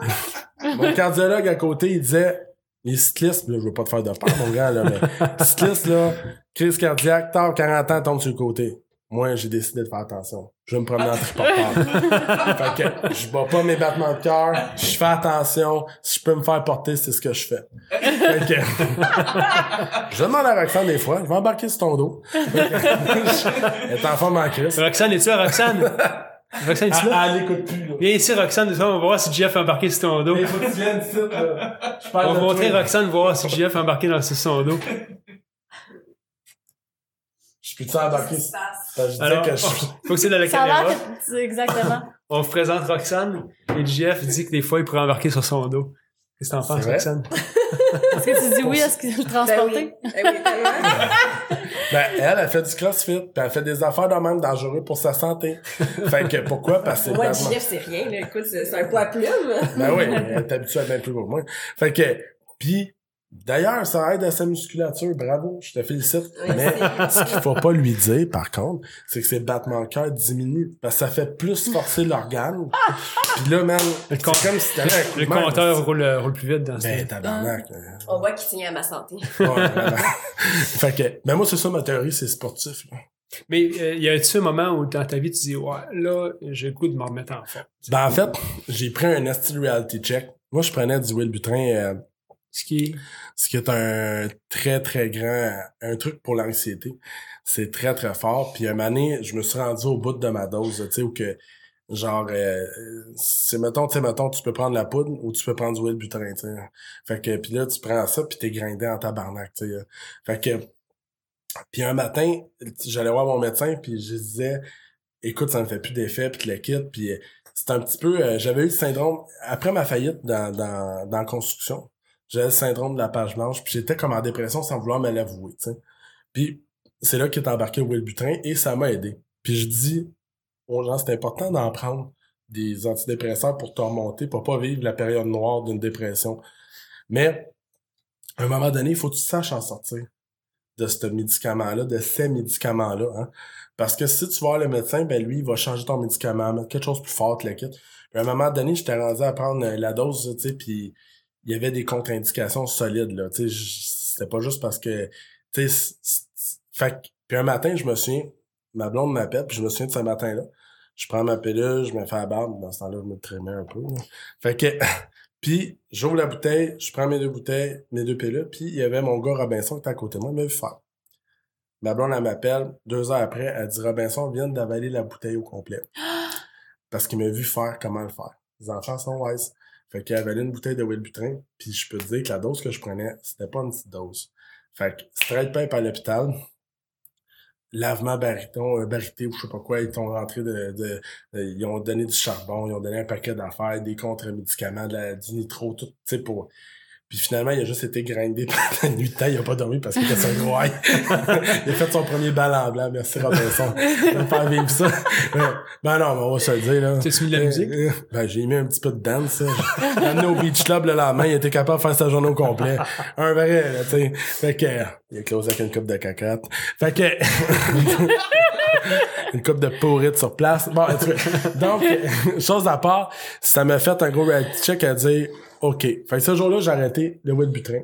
mon cardiologue à côté, il disait, les cyclistes, là, je veux pas te faire de peur, mon gars, là, mais cyclistes, là, crise cardiaque, tard, 40 ans, tombe sur le côté. Moi, j'ai décidé de faire attention. Je vais me promener en triporteur. fait que je bats pas mes battements de cœur, je fais attention. Si je peux me faire porter, c'est ce que je fais. Fait que, je demande à Roxane des fois, je vais embarquer sur ton dos. Elle est en forme en crise. Roxane, es-tu là, Roxane? Roxane, es-tu Elle, là? elle écoute plus, là. Viens ici, Roxane, on va voir si Jeff a embarqué sur ton dos. Il faut que tu viennes ici, là. Je On va montrer toi. Roxane, voir si Jeff a embarqué dans son dos. Je peux-tu embarquer? Alors, que je... faut que c'est dans la Ça caméra. que exactement. On vous présente Roxane et Jeff dit que des fois il pourrait embarquer sur son dos. Qu'est-ce que t'en penses? Roxane? Est-ce que tu dis oui à ce je Ben transporter? oui. Ben oui, tellement. Ben, elle, elle fait du crossfit, puis elle fait des affaires de même dangereuses pour sa santé. fait que pourquoi? Parce que moi, JF, c'est rien, là. Écoute, c'est c'est un poids plume. Ben oui, elle est habituée à bien plus gros que moi. Fait que, puis d'ailleurs, ça aide à sa musculature, bravo, je te félicite. Oui, Mais ce qu'il faut pas lui dire, par contre, c'est que ses battements de cœur diminuent, parce que ça fait plus forcer l'organe. Puis là, man, Le c'est com- comme si Le compteur roule, euh, roule plus vite dans ce Ben, tabarnak. On voit qu'il tient à ma santé. Ouais, fait que, ben moi, c'est ça ma théorie, c'est sportif. là. Mais euh, y a-tu un moment où dans ta vie tu dis ouais là j'ai le goût de m'en remettre en forme. Ben, en fait, j'ai pris un esti reality check. Moi, je prenais du Will Butrin euh, est... Ce qui est un très, très grand, un truc pour l'anxiété. C'est très, très fort. Puis, une année, je me suis rendu au bout de ma dose, tu sais, où que, genre, euh, c'est, mettons, tu sais, mettons, tu peux prendre la poudre ou tu peux prendre du Wellbutrin, tu sais. Fait que, puis là, tu prends ça, puis t'es grindé en tabarnak, tu sais. Fait que, puis un matin, j'allais voir mon médecin, puis je disais, écoute, ça me fait plus d'effet, puis le quitte, puis c'est un petit peu, euh, j'avais eu le syndrome, après ma faillite dans, dans, dans la construction, j'avais le syndrome de la page blanche, puis j'étais comme en dépression sans vouloir me l'avouer, tu sais. Puis c'est là qu'est embarqué Will Butrin, et ça m'a aidé. Puis je dis aux gens, c'est important d'en prendre des antidépresseurs pour te remonter, pour pas vivre la période noire d'une dépression. Mais, à un moment donné, il faut que tu saches en sortir de ce médicament-là, de ces médicaments-là. Hein? Parce que si tu vas voir le médecin, ben lui, il va changer ton médicament, mettre quelque chose de plus fort, le kit. Puis à un moment donné, j'étais rendu à prendre la dose, tu sais, puis il y avait des contre-indications solides, là. Tu sais, c'était pas juste parce que, tu sais, fait que- puis un matin, je me souviens, ma blonde m'appelle, puis je me souviens de ce matin-là. Je prends ma pilule, je me fais la barbe. Dans ce temps-là, je me trémais un peu. là. Fait que, puis j'ouvre la bouteille, je prends mes deux bouteilles, mes deux pilules, puis il y avait mon gars Robinson qui était à côté de moi, il m'a vu faire. Ma blonde, elle m'appelle, deux heures après, elle dit Robinson vient d'avaler la bouteille au complet. Parce qu'il m'a vu faire comment le faire. Les enfants sont wise. Fait qu'il a avalé une bouteille de Wellbutrin, puis je peux te dire que la dose que je prenais, c'était pas une petite dose. Fait que straight pipe à l'hôpital, lavement bariton, euh, barité ou je sais pas quoi, ils t'ont rentré de, de, de- ils ont donné du charbon, ils ont donné un paquet d'affaires, des contre-médicaments, de la, du nitro, tout, tu sais, pour... Puis finalement, il a juste été grindé pendant la nuit de temps, il a pas dormi parce qu'il était sur le gros il a fait son premier bal en blanc, merci Robinson. On va faire vivre ça. Euh, ben non, mais on va se le dire, là. T'as-tu mis de la musique? Euh, euh, Ben, j'ai mis un petit peu de dance, ça. J'ai amené au beach club le lendemain, il était capable de faire sa journée au complet. Un vrai, là, tu sais. Fait que, euh, il a closé avec une coupe de cacatte. Fait que, une coupe de pourrite sur place. Bon, donc, euh, chose à part, ça m'a fait un gros check à dire, OK. Fait que ce jour-là, j'ai arrêté le Wellbutrin,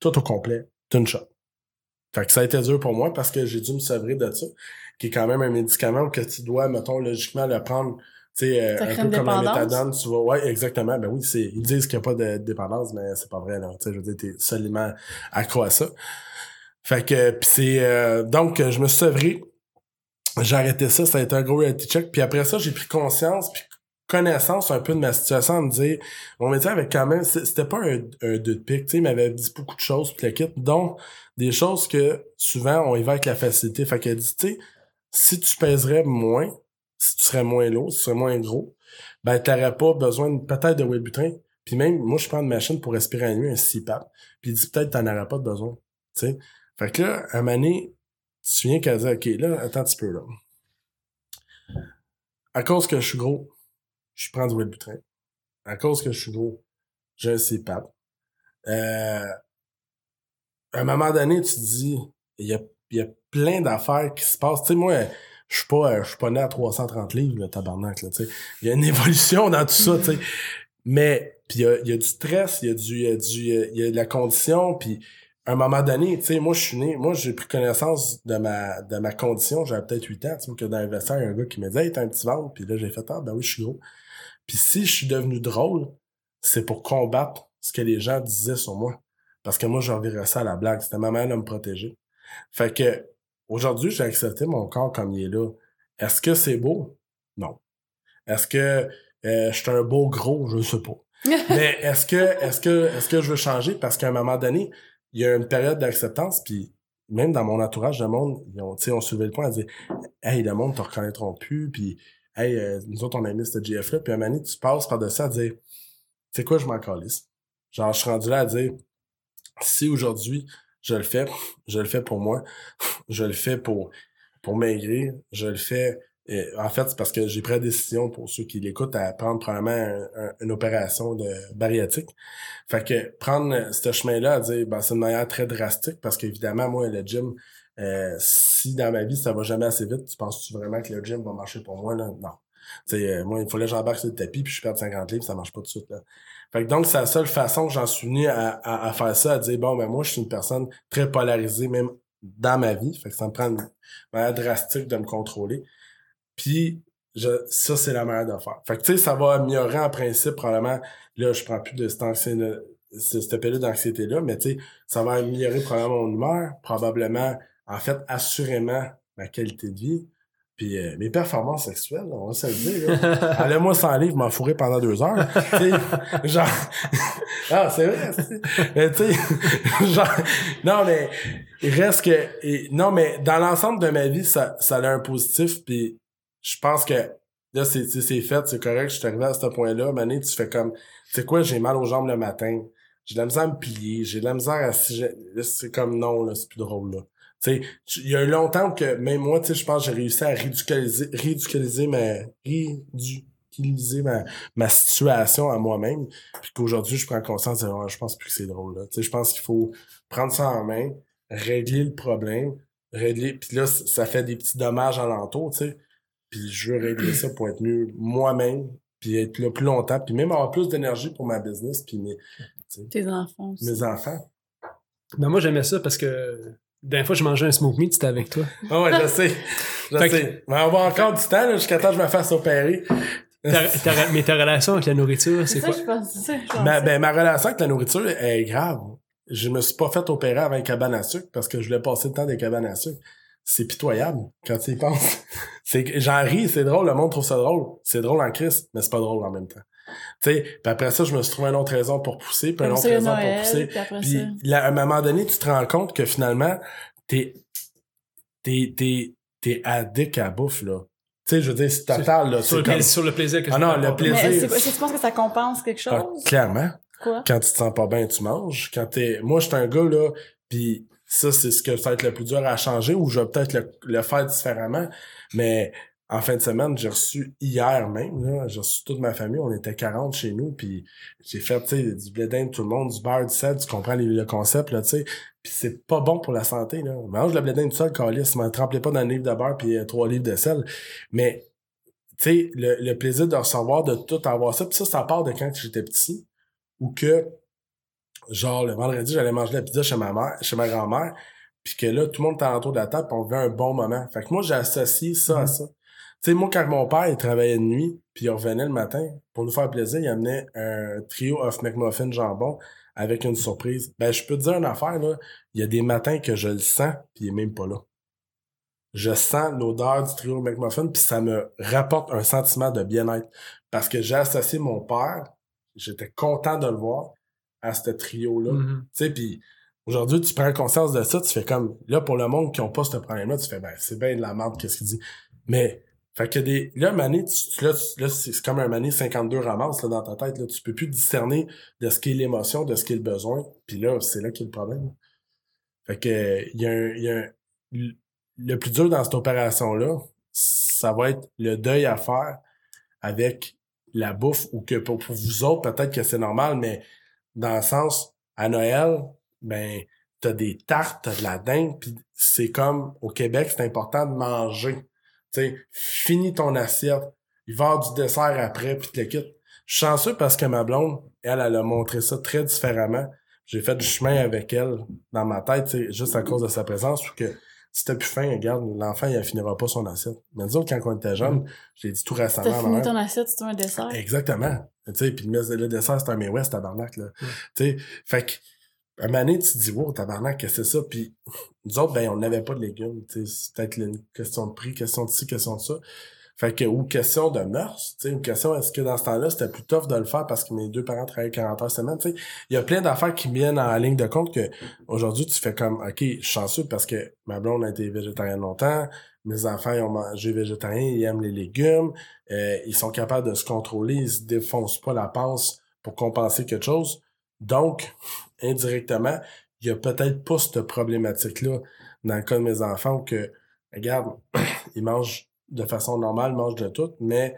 tout au complet, d'une shot. Fait que ça a été dur pour moi parce que j'ai dû me sevrer de ça, qui est quand même un médicament que tu dois, mettons, logiquement le prendre, tu sais, euh, un peu comme la méthadone, tu vois. Ouais, exactement. Ben oui, c'est, ils disent qu'il n'y a pas de dépendance, mais c'est pas vrai, là. Tu sais, je veux dire, t'es solidement accro à ça. Fait que, pis c'est, euh, donc, je me suis sevré. J'ai arrêté ça, ça a été un gros reality check. Puis après ça, j'ai pris conscience, puis connaissance un peu de ma situation, à me dire, mon métier avait quand même, c'était pas un, un deux de pique, tu sais, il m'avait dit beaucoup de choses, puis kit, dont des choses que souvent on y va avec la facilité. Fait qu'elle dit, tu sais, si tu pèserais moins, si tu serais moins lourd, si tu serais moins gros, ben t'aurais pas besoin peut-être de Wellbutrin. Puis même, moi, je prends une machine pour respirer à nuit, un CPAP. Puis il dit peut-être t'en aurais pas besoin. Tu sais. Fait que là, à un moment donné, tu te souviens qu'elle dit OK, là, attends un petit peu là. À cause que je suis gros, je prends du Wellbutrin. À cause que je suis gros, j'ai un CPAP. À un moment donné, tu te dis, il y a, y a plein d'affaires qui se passent. Tu sais, moi, je suis pas, je suis pas né à 330 livres, le tabarnak. Il y a une évolution dans tout ça. Mais, il y a, y a du stress, il y a y a y a de la condition, puis à un moment donné, tu sais, moi, je suis né, moi, j'ai pris connaissance de ma, de ma condition, j'avais peut-être 8 ans, tu sais, que dans l'investisseur, il y a un gars qui me disait, hey, t'as un petit ventre, puis là, j'ai fait, ah, ben oui, je suis gros. Puis si je suis devenu drôle, c'est pour combattre ce que les gens disaient sur moi. Parce que moi, j'en virais ça à la blague. C'était ma manière de me protéger. Fait que, aujourd'hui, j'ai accepté mon corps comme il est là. Est-ce que c'est beau? Non. Est-ce que euh, je suis un beau gros? Je ne sais pas. Mais est-ce que, est-ce que, est-ce que je veux changer? Parce qu'à un moment donné, il y a une période d'acceptance, puis même dans mon entourage, le monde, ils ont, tu sais, on soulevé le point à dire, hey, le monde te reconnaîtront plus, puis hey, euh, nous autres, on a mis ce GF-là, puis à un moment tu passes par-dessus à dire, sais quoi, je m'en calisse. Genre, je suis rendu là à dire, si aujourd'hui, je le fais, je le fais pour moi, je le fais pour, pour maigrir, je le fais, euh, en fait, c'est parce que j'ai pris la décision, pour ceux qui l'écoutent, à prendre probablement un- un- une opération de bariatrique. Fait que prendre ce chemin-là à dire, ben, c'est une manière très drastique, parce qu'évidemment, moi, le gym, euh, si dans ma vie, ça va jamais assez vite, tu penses-tu vraiment que le gym va marcher pour moi, là? Non. Euh, moi, il fallait que j'embarque sur le tapis, puis je perds 50 livres, ça marche pas tout de suite, là. Fait que donc, c'est la seule façon que j'en suis venu à, à, à faire ça, à dire, bon, ben, moi, je suis une personne très polarisée, même dans ma vie. Fait que ça me prend une manière drastique de me contrôler. Puis, je, ça, c'est la manière de faire. Fait que, tu sais, ça va améliorer en principe, probablement, là, je prends plus de cet anxi- ce- cette période d'anxiété-là, mais tu sais, ça va améliorer probablement mon humeur, probablement, en fait, assurément, ma qualité de vie, puis euh, mes performances sexuelles, on va se le dire. Allez-moi sans livre, m'en fourrer pendant deux heures. genre, ah, c'est vrai, mais tu sais, genre, non, mais il reste que, et- non, mais dans l'ensemble de ma vie, ça, ça a un positif, puis je pense que là, c'est, c'est fait, c'est correct, je suis arrivé à ce point-là, Mané, tu fais comme, tu sais quoi, j'ai mal aux jambes le matin, j'ai de la misère à me plier, j'ai de la misère à si c'est comme non, là, c'est plus drôle, là. Tu sais, il y a eu longtemps que même moi, tu sais, je pense que j'ai réussi à ridiculiser, ridiculiser ma, ridiculiser ma, ma situation à moi-même, puis qu'aujourd'hui, je prends conscience de, Ah, je pense plus que c'est drôle, là. Tu sais, je pense qu'il faut prendre ça en main, régler le problème, régler, puis là, ça fait des petits dommages alentour, tu sais. Puis je veux régler ça pour être mieux moi-même, puis être là plus longtemps, puis même avoir plus d'énergie pour ma business, puis mes, Tes enfants aussi. mes enfants. Ben, moi, j'aimais ça parce que dernière fois, je mangeais un smoke meat, c'était avec toi. Ah ouais, je sais. Je Fait que- sais. Mais on va encore du temps, là, jusqu'à temps que je me fasse opérer. Ta- ta- mais ta relation avec la nourriture, c'est ça, quoi? je pense. ça, je pense Ma, ben, ma relation avec la nourriture est grave. Je me suis pas fait opérer avec un cabane à sucre parce que je voulais passer le temps des cabanes à sucre. C'est pitoyable quand tu y penses. c'est que- j'en ris, c'est drôle, le monde trouve ça drôle. C'est drôle en crise, mais c'est pas drôle en même temps. Tu sais, puis après ça, je me suis trouvé une autre raison pour pousser, puis une autre raison Noël, pour pousser. puis après Puis ça. là, à un moment donné, tu te rends compte que finalement, t'es t'es t'es t'es addict à la bouffe là. Tu sais, je veux dire, c'est total là. Sur le, comme... plaisir, sur le plaisir que Ah non, le plaisir. Mais tu penses que ça compense quelque Ah, chose? clairement. Quoi? Quand tu te sens pas bien, tu manges. Quand t'es, moi, je suis un gars là, puis ça, c'est ce que ça va être le plus dur à changer, ou je vais peut-être le, le faire différemment. Mais en fin de semaine, j'ai reçu hier même, j'ai reçu toute ma famille, on était 40 chez nous, puis j'ai fait, tu sais, du blé d'Inde, tout le monde, du beurre, du sel, tu comprends les- le concept, là, tu sais. Puis c'est pas bon pour la santé, là. Mange le blé d'Inde tout seul, calice, tremplez pas dans un livre de beurre puis euh, trois livres de sel. Mais, tu sais, le, le plaisir de recevoir, de tout avoir ça, puis ça, ça part de quand j'étais petit, ou que, genre, le vendredi, j'allais manger la pizza chez ma mère, chez ma grand-mère, puis que là, tout le monde était autour de la table, puis on vivait un bon moment. Fait que moi, j'ai associé ça à ça. Tu sais, moi, quand mon père, il travaillait de nuit, puis il revenait le matin, pour nous faire plaisir, il amenait un trio of McMuffin jambon avec une surprise. Ben, je peux te dire une affaire, là. Il y a des matins que je le sens, puis il est même pas là. Je sens l'odeur du trio McMuffin, puis ça me rapporte un sentiment de bien-être. Parce que j'ai associé mon père, j'étais content de le voir, à ce trio-là. Mhm. Tu sais, puis aujourd'hui, tu prends conscience de ça, tu fais comme, là, pour le monde qui ont pas ce problème-là, tu fais, ben, c'est bien de la merde, qu'est-ce qu'il dit. Mais, fait que des, là, Mané, tu, là, là, c'est comme un Mané 52 ramasses, là, dans ta tête, là. Tu peux plus discerner de ce qu'est l'émotion, de ce qu'est le besoin. Puis là, c'est là qu'est le problème. Fait que, il y a un, y a un, le- le plus dur dans cette opération-là, ça va être le deuil à faire avec la bouffe ou que pour, pour vous autres, peut-être que c'est normal, mais dans le sens, à Noël, ben, t'as des tartes, t'as de la dinde, puis c'est comme, au Québec, c'est important de manger. Sais, finis ton assiette, il va avoir du dessert après, puis te le quitte. Je suis chanceux parce que ma blonde, elle, elle a montré ça très différemment. J'ai fait du chemin avec elle dans ma tête, juste à cause de sa présence, ou que si t'as plus faim, regarde, l'enfant, il finira pas son assiette. Mais autres, quand on était jeunes, je l'ai dit tout récemment. T'as fini ton assiette, c'est un dessert? Exactement. Tu sais, puis le, dessert, c'est un May West, tabarnak, là. Mm. Tu sais, fait que, à un moment tu te dis, wow, tabarnak, qu'est-ce que c'est ça? Puis, nous autres, ben, on n'avait pas de légumes. C'est peut-être une question de prix, question de ci, question de ça. Fait que, ou question de mœurs, tu sais, une question, est-ce que dans ce temps-là, c'était plus tough de le faire parce que mes deux parents travaillaient 40 heures semaine, tu sais? Il y a plein d'affaires qui viennent en ligne de compte que, aujourd'hui, tu fais comme, OK, je suis chanceux parce que ma blonde a été végétarienne longtemps, mes enfants, ils ont mangé végétarien, ils aiment les légumes, euh, ils sont capables de se contrôler, ils se défoncent pas la passe pour compenser quelque chose. Donc, indirectement, il y a peut-être pas cette problématique-là dans le cas de mes enfants où que, regarde, ils mangent de façon normale, ils mangent de tout, mais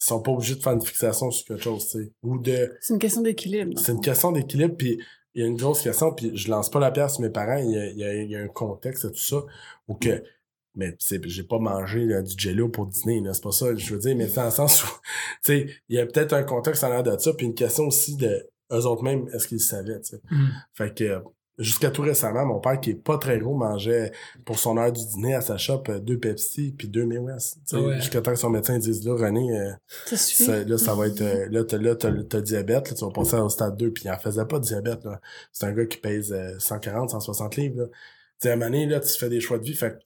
ils sont pas obligés de faire une fixation sur quelque chose, tu sais. Ou de, C'est une question d'équilibre. c'est une question d'équilibre, puis il y a une grosse question, puis je lance pas la pierre sur mes parents, il y a, il y a- il y a un contexte à tout ça, où que, mais c'est, j'ai pas mangé là, du jello pour dîner, c'est pas ça, je veux dire, mais c'est dans le sens où, tu sais, il y a peut-être un contexte en l'air de ça, puis une question aussi de eux autres mêmes, est-ce qu'ils savaient, tu sais? Mhm. Fait que, jusqu'à tout récemment, mon père, qui est pas très gros, mangeait pour son heure du dîner à sa shop euh, deux Pepsi puis deux West. Ouais. Jusqu'à temps que son médecin dise, là, René, euh, Ça là, ça va être, euh, là, t'as, là, t'as, diabète, là, tu vas passer au stade 2, puis il en faisait pas de diabète, là. C'est un gars qui pèse euh, 140, 160 livres, là. Tu sais, à un moment donné, là, tu fais des choix de vie, fait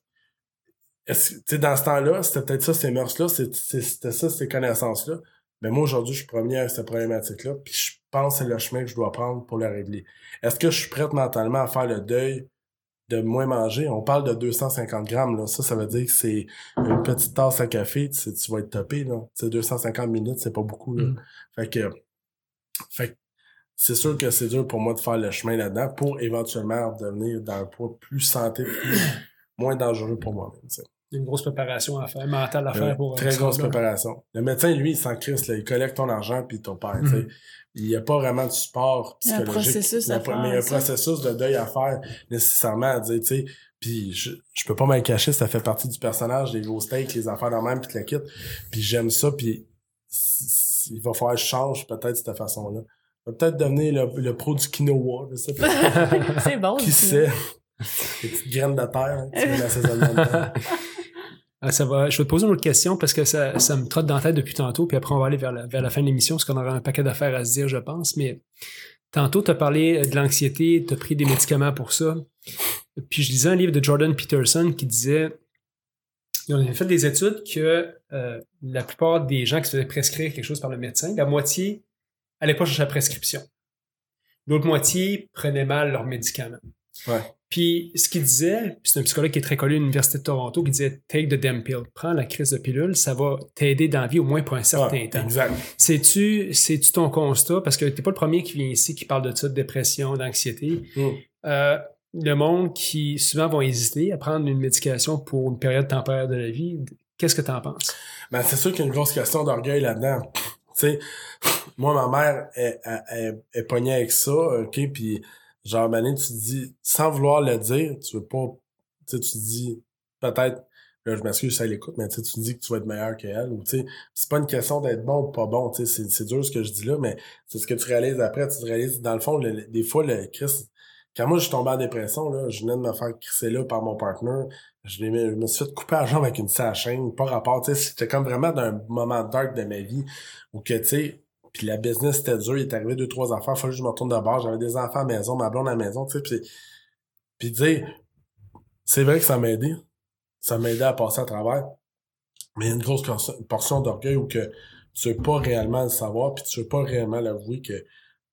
est-ce que, tu sais, dans ce temps-là, c'était peut-être ça, ces mœurs-là, c'était ça, ces connaissances-là. Mais moi, aujourd'hui, je suis premier avec cette problématique-là, puis je pense que c'est le chemin que je dois prendre pour le régler. Est-ce que je suis prête mentalement à faire le deuil de moins manger? On parle de 250 grammes, là. Ça, ça veut dire que c'est une petite tasse à café, tu, sais, tu vas être topé, là. Tu sais, 250 minutes, c'est pas beaucoup, là. Mm. Fait que, fait que c'est sûr que c'est dur pour moi de faire le chemin là-dedans pour éventuellement devenir dans un poids plus santé, plus, moins dangereux pour moi-même, tu sais. Il y a une grosse préparation à faire, mentale à faire Euh, pour. très grosse préparation. Le médecin, lui, il s'en crisse, là. Il collecte ton argent puis ton père, tu sais. Il n'y a pas vraiment de support a un psychologique. processus à faire, Mais il y a un processus de deuil à faire, nécessairement, à dire, tu sais. Puis je, je peux pas m'en cacher, ça fait partie du personnage, les gros steaks, les affaires de même, puis le kit. Puis j'aime ça, puis il va falloir que je change peut-être de cette façon-là. Je vais peut-être devenir le, le pro du quinoa, je sais pas. c'est bon. Qui sait? Les petites graines de terre, hein, tu mets l'assaisonnement va. Je vais te poser une autre question parce que ça, me trotte dans la tête depuis tantôt, puis après on va aller vers la, fin de l'émission parce qu'on aura un paquet d'affaires à se dire, je pense. Mais tantôt, tu as parlé de l'anxiété, tu as pris des médicaments pour ça. Puis je lisais un livre de Jordan Peterson qui disait ils ont fait des études que euh, la plupart des gens qui se faisaient prescrire quelque chose par le médecin, la moitié n'allait pas chercher la prescription. L'autre moitié prenait mal leurs médicaments. Ouais. Puis ce qu'il disait, c'est un psychologue qui est très connu à l'Université de Toronto, qui disait Take the damn pill. Prends la crise de pilule, ça va t'aider dans la vie au moins pour un certain temps. Exact. C'est-tu, c'est-tu ton constat? Parce que t'es pas le premier qui vient ici qui parle de ça, de dépression, d'anxiété. Mm. Euh, le monde qui souvent vont hésiter à prendre une médication pour une période temporaire de la vie, qu'est-ce que tu en penses? Ben, c'est sûr qu'il y a une grosse question d'orgueil là-dedans. Tu sais, moi, ma mère est, est pognée avec ça, OK? Puis, genre, Mané, tu te dis, sans vouloir le dire, tu veux pas, tu te dis, peut-être, là, je m'excuse, ça l'écoute, mais tu te dis que tu vas être meilleur qu'elle, ou tu sais, c'est pas une question d'être bon ou pas bon, tu sais, c'est- dur ce que je dis là, mais c'est ce que tu réalises après, tu te réalises, dans le fond, des fois, le Chris, quand moi, je suis tombé en dépression, là, je venais de me faire crisser là par mon partner, je, me suis fait couper la jambe avec une scie à chaîne, pas rapport, c'était comme vraiment d'un moment dark de ma vie, où que, tu sais, puis la business était dur, il est arrivé deux, trois affaires, fallait que je me retourne de bord, j'avais des enfants à la maison, ma blonde à la maison, tu sais, puis puis dire, c'est vrai que ça m'a aidé, ça m'a aidé à passer à travers, mais il y a une grosse portion- d'orgueil où que tu veux pas réellement le savoir, puis tu veux pas réellement l'avouer que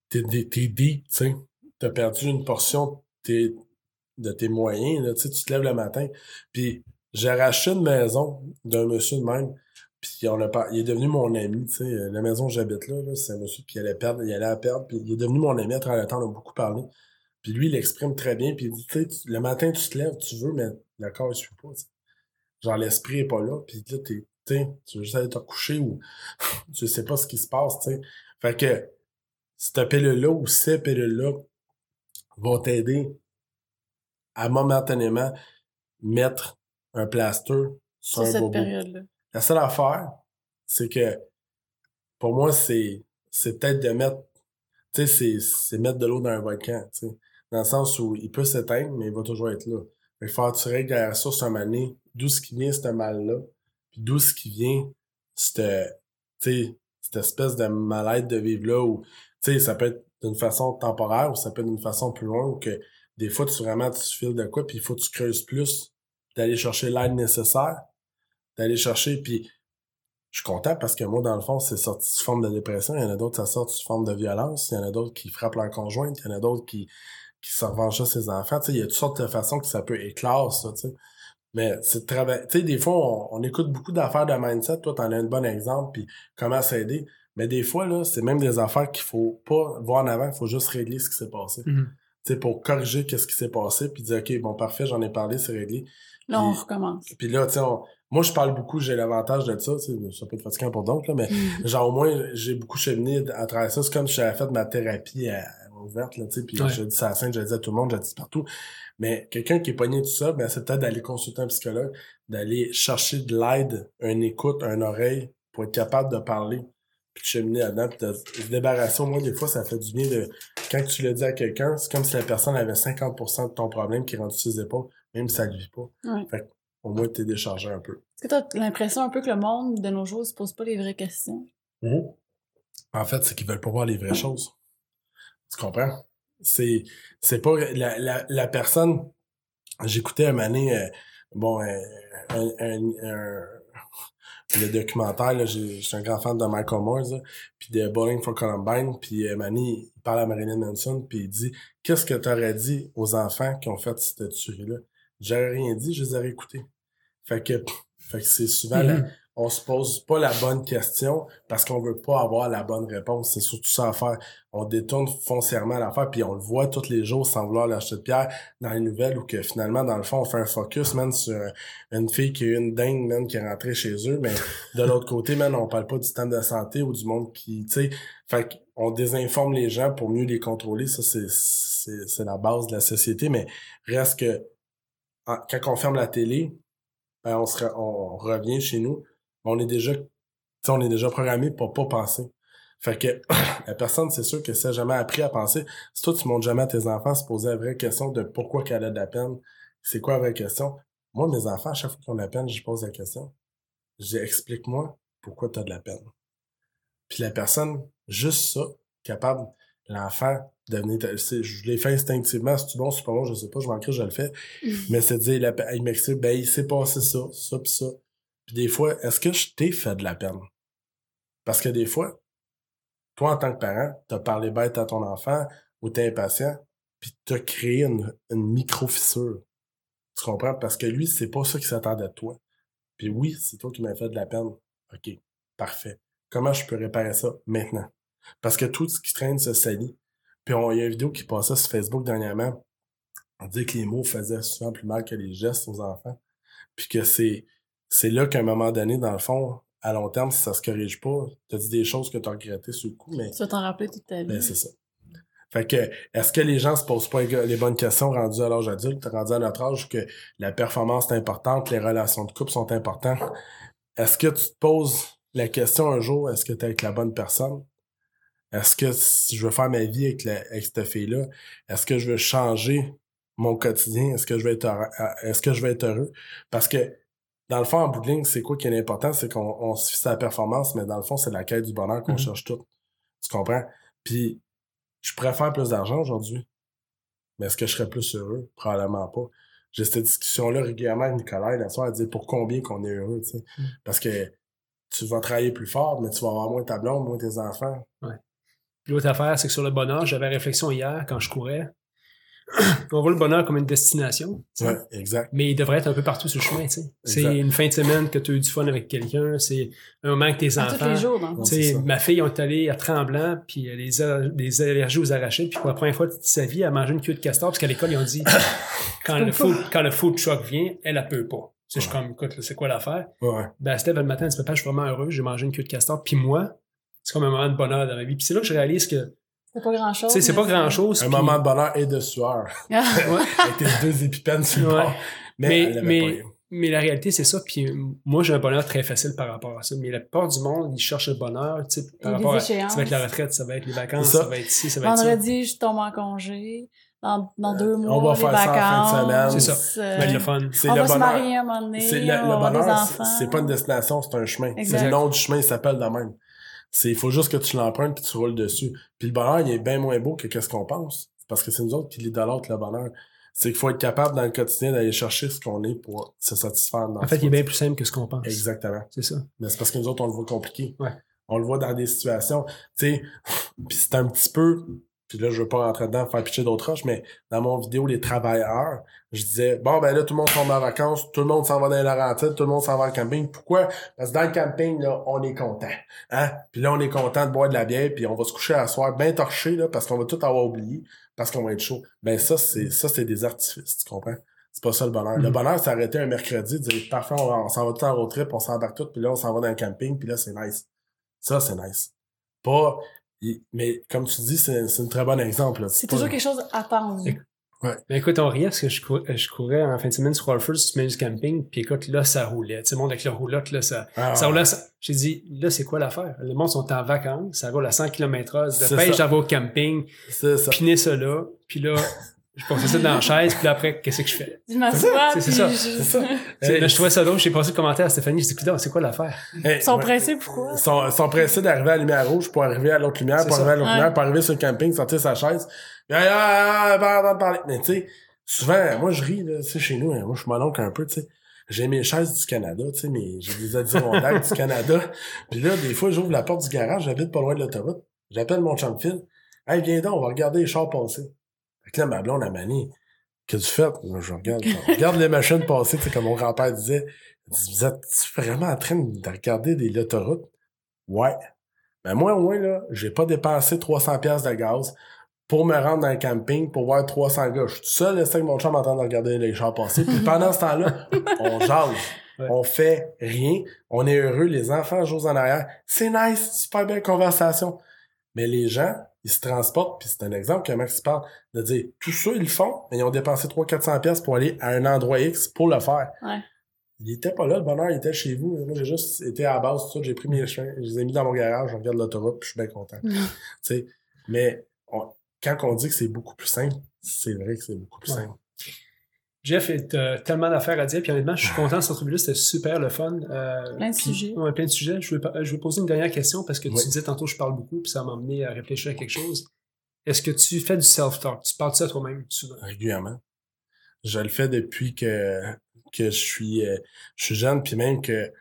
t'es, t'es deep, tu sais, t'as perdu une portion de tes, moyens, là, tu te lèves le matin, puis j'ai arraché une maison d'un monsieur de même, puis on a il est devenu mon ami, tu sais, euh, la maison où j'habite là, là c'est un monsieur qui allait perdre, il allait à perdre, puis il est devenu mon ami à travers le temps, on a beaucoup parlé. Puis lui, il exprime très bien, puis il dit, tu sais, le matin, tu te lèves, tu veux, mais le corps, il suit pas. Genre, l'esprit est pas là, puis là, t'es, tu veux juste aller te coucher ou tu sais pas ce qui se passe, tu sais. Fait que, cette pilule-là ou ces pilules-là vont t'aider à momentanément mettre un plaster sur Sur un cette bobo. période-là. La seule affaire, c'est que pour moi, c'est c'est peut-être de mettre, tu sais, c'est c'est mettre de l'eau dans un volcan, tu sais, dans le sens où il peut s'éteindre, mais il va toujours être là. Il faut que tu règles la source un d'où ce qui vient ce mal-là, puis d'où ce qui vient cette, cette espèce de mal-être de vivre là, où, tu sais, ça peut être d'une façon temporaire ou ça peut être d'une façon plus loin, où que des fois, tu vraiment, tu files de quoi, puis il faut que tu creuses plus, d'aller chercher l'aide nécessaire, d'aller chercher, puis je suis content parce que moi, dans le fond, c'est sorti sous forme de dépression. Il y en a d'autres, ça sort sous forme de violence. Il y en a d'autres qui frappent leur conjointe. Il y en a d'autres qui, qui se revengent sur ses enfants. Tu sais, il y a toutes sortes de façons que ça peut éclore, ça, tu sais. Mais c'est de travail. Tu sais, des fois, on, on écoute beaucoup d'affaires de mindset. Toi, t'en as un bon exemple, puis comment s'aider. Mais des fois, là, c'est même des affaires qu'il faut pas voir en avant. Il faut juste régler ce qui s'est passé. Mhm. Tu sais, pour corriger qu'est-ce qui s'est passé, puis dire, OK, bon, parfait, j'en ai parlé, c'est réglé. Là, on recommence. Puis là, tu sais, on- moi, je parle beaucoup, j'ai l'avantage de ça, ça peut être fatigant pour d'autres, là, mais genre, au moins, j'ai beaucoup cheminé à travers ça. C'est comme si j'avais fait ma thérapie à, ouverte, là, tu sais, puis Ouais. je dis ça à la scène, je le dis à tout le monde, je le dis partout. Mais quelqu'un qui est pogné tout ça, ben, c'est peut-être d'aller consulter un psychologue, d'aller chercher de l'aide, une écoute, une oreille, pour être capable de parler, puis de cheminer là-dedans, puis de se débarrasser. Moi, des fois, ça fait du bien de quand tu le dis à quelqu'un, c'est comme si la personne avait 50% de ton problème qui est rendu sur ses épaules, même si ça ne vit pas. Ouais. Fait que, au moins, t'es déchargé un peu. Est-ce que t'as l'impression un peu que le monde de nos jours se pose pas les vraies questions? En fait, c'est qu'ils veulent pas voir les vraies choses. Tu comprends? C'est, c'est pas, la, la, la personne, j'écoutais un année, euh, bon, euh, un, un, un- le documentaire, je suis un grand fan de Michael Moore, puis de Bowling for Columbine, puis euh, Manny, il parle à Marilyn Manson, puis il dit « Qu'est-ce que t'aurais dit aux enfants qui ont fait cette tuerie-là? » J'aurais rien dit, je les aurais écoutés. Fait que, fait que c'est souvent, la- Mhm. on se pose pas la bonne question parce qu'on veut pas avoir la bonne réponse. C'est surtout ça à faire. On détourne foncièrement l'affaire, puis on le voit tous les jours sans vouloir l'acheter de pierre dans les nouvelles où que finalement, dans le fond, on fait un focus, man, sur une fille qui a eu une dingue, man, qui est rentrée chez eux, mais de l'autre côté, man, on parle pas du système de santé ou du monde qui, tu sais, fait qu'on désinforme les gens pour mieux les contrôler. Ça, c'est, c'est, la base de la société, mais reste que quand on ferme la télé, ben, on, on revient chez nous, on est déjà, on est déjà programmé pour pas penser. Fait que la personne, c'est sûr que si elle a jamais appris à penser, si toi, tu montres jamais à tes enfants se poser la vraie question de pourquoi qu'elle a de la peine, c'est quoi la vraie question? Moi, mes enfants, à chaque fois qu'ils ont de la peine, je pose la question. Je dis, explique-moi pourquoi tu as de la peine. Puis la personne, juste ça, capable, l'enfant, de venir, te- c'est- je l'ai fait instinctivement, tu bon, c'est pas bon, je sais pas, je manquerai, je le fais. Mais c'est dire, il, m'explique, ben, il s'est passé ça, ça pis ça. Puis des fois, est-ce que je t'ai fait de la peine? Parce que des fois, toi, en tant que parent, t'as parlé bête à ton enfant ou t'es impatient, puis t'as créé une, une micro-fissure. Tu comprends? Parce que lui, c'est pas ça qui s'attendait de toi. Puis oui, c'est toi qui m'as fait de la peine. OK, parfait. Comment je peux réparer ça maintenant? Parce que tout ce qui traîne se salit. Puis on- il y a une vidéo qui passait sur Facebook dernièrement. On dit que les mots faisaient souvent plus mal que les gestes aux enfants. Puis que c'est c'est là qu'à un moment donné, dans le fond, à long terme, si ça se corrige pas, t'as dit des choses que t'as regrettées sur le coup, mais Tu vas t'en rappeler toute ta vie. ben, c'est ça. Fait que, est-ce que les gens se posent pas les bonnes questions rendus à l'âge adulte, rendus à notre âge, que la performance est importante, les relations de couple sont importantes? Est-ce que tu te poses la question un jour, est-ce que tu es avec la bonne personne? Est-ce que si je veux faire ma vie avec, la, avec cette fille-là, est-ce que je veux changer mon quotidien? Est-ce que je vais être heureux? Est-ce que je vais être heureux? Parce que, dans le fond, en bout de ligne, c'est quoi qui est important? C'est qu'on on se fixe à la performance, mais dans le fond, c'est la quête du bonheur qu'on Mhm. cherche tout. Tu comprends? Puis, je préfère plus d'argent aujourd'hui. Mais est-ce que je serais plus heureux? Probablement pas. J'ai cette discussion-là régulièrement avec Nicolas la soirée, à dire pour combien qu'on est heureux, tu sais? Mm. Parce que tu vas travailler plus fort, mais tu vas avoir moins ta blonde, moins tes enfants. Puis L'autre affaire, c'est que sur le bonheur, j'avais réflexion hier quand je courais. On voit le bonheur comme une destination. Ouais, exact. mais il devrait être un peu partout sur le chemin. tu sais. C'est une fin de semaine que tu as eu du fun avec quelqu'un, c'est un moment avec tes À tous enfants. les jours. Ouais. Ça. ma fille, on est allé à Tremblant, puis elle a des, allergies aux arachides, puis pour la première fois de sa vie, elle a mangé une queue de castor, parce qu'à l'école, ils ont dit, quand, le food, quand le food truck vient, elle, elle peut pas. Tu sais, je suis comme, écoute, là, c'est quoi l'affaire? Ouais. Ben, elle se lève le matin, elle dit, papa, je suis vraiment heureux, j'ai mangé une queue de castor, puis moi, c'est comme un moment de bonheur dans ma vie. Puis c'est là que je réalise que, C'est pas grand chose. c'est pas grand chose. Un puis- moment de bonheur et de sueur. Ouais. avec tes deux épipènes sur le Ouais. bord. Mais, Mais, elle mais, pas eu. mais la réalité, c'est ça. Puis euh, moi, j'ai un bonheur très facile par rapport à ça. Mais la plupart du monde, ils cherchent le bonheur, tu sais, par rapport à, ça va être la retraite, ça va être les vacances, C'est ça. ça. va être ci, ça va être ça. Vendredi, je tombe en congé. Dans, dans deux mois, on va les faire ça en fin de vacances. semaine. C'est ça. euh, Ça va être le fun. C'est on le va se bonheur. marier un moment donné. C'est le, bonheur, c'est- c'est pas une destination, c'est un chemin. Exact. C'est le nom du chemin, il s'appelle de même. C'est, il faut juste que tu l'empruntes puis tu roules dessus. Puis le bonheur, il est bien moins beau que qu'est-ce qu'on pense. Parce que c'est nous autres qui l'idolâtrent, le bonheur. C'est qu'il faut être capable dans le quotidien d'aller chercher ce qu'on est pour se satisfaire. Dans En fait, il est bien plus simple que ce qu'on pense. Exactement. C'est ça. Mais c'est parce que nous autres, on le voit compliqué. Ouais. On le voit dans des situations, tu sais, puis c'est un petit peu, puis là, je veux pas rentrer dedans, faire pitcher d'autres roches, mais dans mon vidéo, les travailleurs, je disais, bon, ben là, tout le monde tombe en vacances, tout le monde s'en va dans les Laurentides, tout le monde s'en va en camping. Pourquoi? Parce que dans le camping, là, on est content. Hein? Puis là, on est content de boire de la bière, puis on va se coucher à soir bien torché, là, parce qu'on va tout avoir oublié, parce qu'on va être chaud. Ben ça, c'est ça, c'est des artifices, tu comprends? C'est pas ça le bonheur. Le Mhm. bonheur, c'est arrêter un mercredi, dire parfait, on, va- on s'en va tout en road trip, on s'embarque tout, puis là, on s'en va dans un camping, puis là, c'est nice. Ça, c'est nice. Pas. Mais comme tu dis, c'est c'est un très bon exemple. C'est pas- toujours quelque chose attendu. Ouais, Mais écoute, on riait parce que je, cou- je courais en fin de semaine sur Walford, sur du camping, puis écoute, là, ça roulait. Tu sais, le monde avec le roulotte, là, ça, Ah, ça roulait. ça- J'ai dit, là, c'est quoi l'affaire? Le monde sont en vacances, ça roule à 100 km heure. C'est De pêche, ça. j'en vais au camping, piner ça là, puis là, je passais ça dans la chaise, puis après, qu'est-ce que je fais? Je m'assois, C'est- ça, je- C'est ça. Je trouvais ça drôle, j'ai passé le commentaire à Stéphanie, j'ai dit, c'est quoi l'affaire? Hey, Ils sont pressés, pourquoi? Ils sont, sont pressés d'arriver à la lumière rouge pour arriver à l'autre lumière, C'est pour ça. arriver à l'autre Ouais. lumière, pour arriver sur le camping, sortir sa chaise. Puis, ah, ah, ah, ah, ah, parler. Mais tu sais, souvent, moi je ris, là, tu sais, chez nous, hein, moi je suis mononcle un peu, tu sais. J'ai mes chaises du Canada, tu sais, mais j'ai des Adirondacks du Canada. Puis là, des fois, j'ouvre la porte du garage, j'habite pas loin de l'autoroute. J'appelle mon chum Phil. Hey, viens donc, on va regarder les chars passer. Là, ma blonde, a manie. Qu'est-ce que tu fais? Je regarde, je regarde les machines passer, tu sais, comme mon grand-père disait. Vous êtes vraiment en train de regarder des l'autoroute? Ouais. Mais moi, au moins, là, j'ai pas dépensé 300 pièces de gaz pour me rendre dans le camping pour voir 300 gars. Je suis tout seul, c'est avec mon chum en train de regarder les chars passer. Puis pendant ce temps-là, on jase. Ouais. On fait rien. On est heureux. Les enfants jouent en arrière. C'est nice. Super belle conversation. Mais les gens, ils se transportent. Puis c'est un exemple que Max parle. De dire, tout ça, ils le font. Mais ils ont dépensé 300-400 pièces pour aller à un endroit X pour le faire. Ouais. Il était pas là, le bonheur, il était chez vous. Moi, j'ai juste été à la base, tout ça. J'ai pris mes chemins, je les ai mis dans mon garage, je regarde l'autoroute, puis je suis bien content. Mm. Mais on- quand on dit que c'est beaucoup plus simple, c'est vrai que c'est beaucoup plus Ouais. simple. Jeff est euh, tellement d'affaires à dire, puis honnêtement, je suis content de cette entrevue-là, c'était super le fun. Euh, Plein de puis- sujets. Ouais, plein de sujets. Je veux, pas- je veux poser une dernière question parce que Oui. tu disais tantôt je parle beaucoup, puis ça m'a amené à réfléchir à quelque chose. Est-ce que tu fais du self-talk? Tu parles de ça à toi-même souvent? régulièrement. Je le fais depuis que, que je suis euh, je suis jeune, puis même que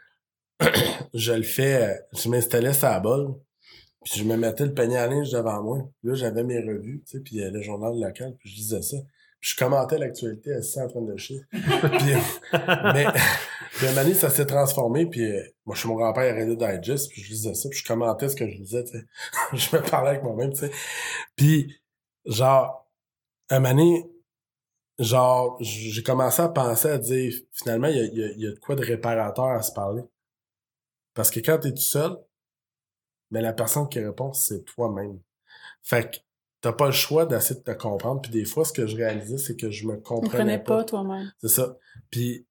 je le fais, je m'installais sur la bolle, puis je me mettais le panier à linge devant moi. Puis là, j'avais mes revues, tu sais, puis le journal local, puis je lisais ça. Je commentais l'actualité assis en train de chier. puis, mais, à un moment ça s'est transformé, puis euh, moi, chez mon grand-père, arrêtait Digest, puis je lisais ça, puis je commentais ce que je lisais, tu sais. je me parlais avec moi-même, tu sais. Puis, genre, un moment genre, j'ai commencé à penser à dire, finalement, il y a, y a- y a de quoi de réparateur à se parler. Parce que quand t'es tout seul, mais la personne qui répond, c'est toi-même. Fait que t'as pas le choix d'essayer de te comprendre. Puis des fois, ce que je réalisais, c'est que je me Tu comprenais pas. pas toi-même. C'est ça. Puis,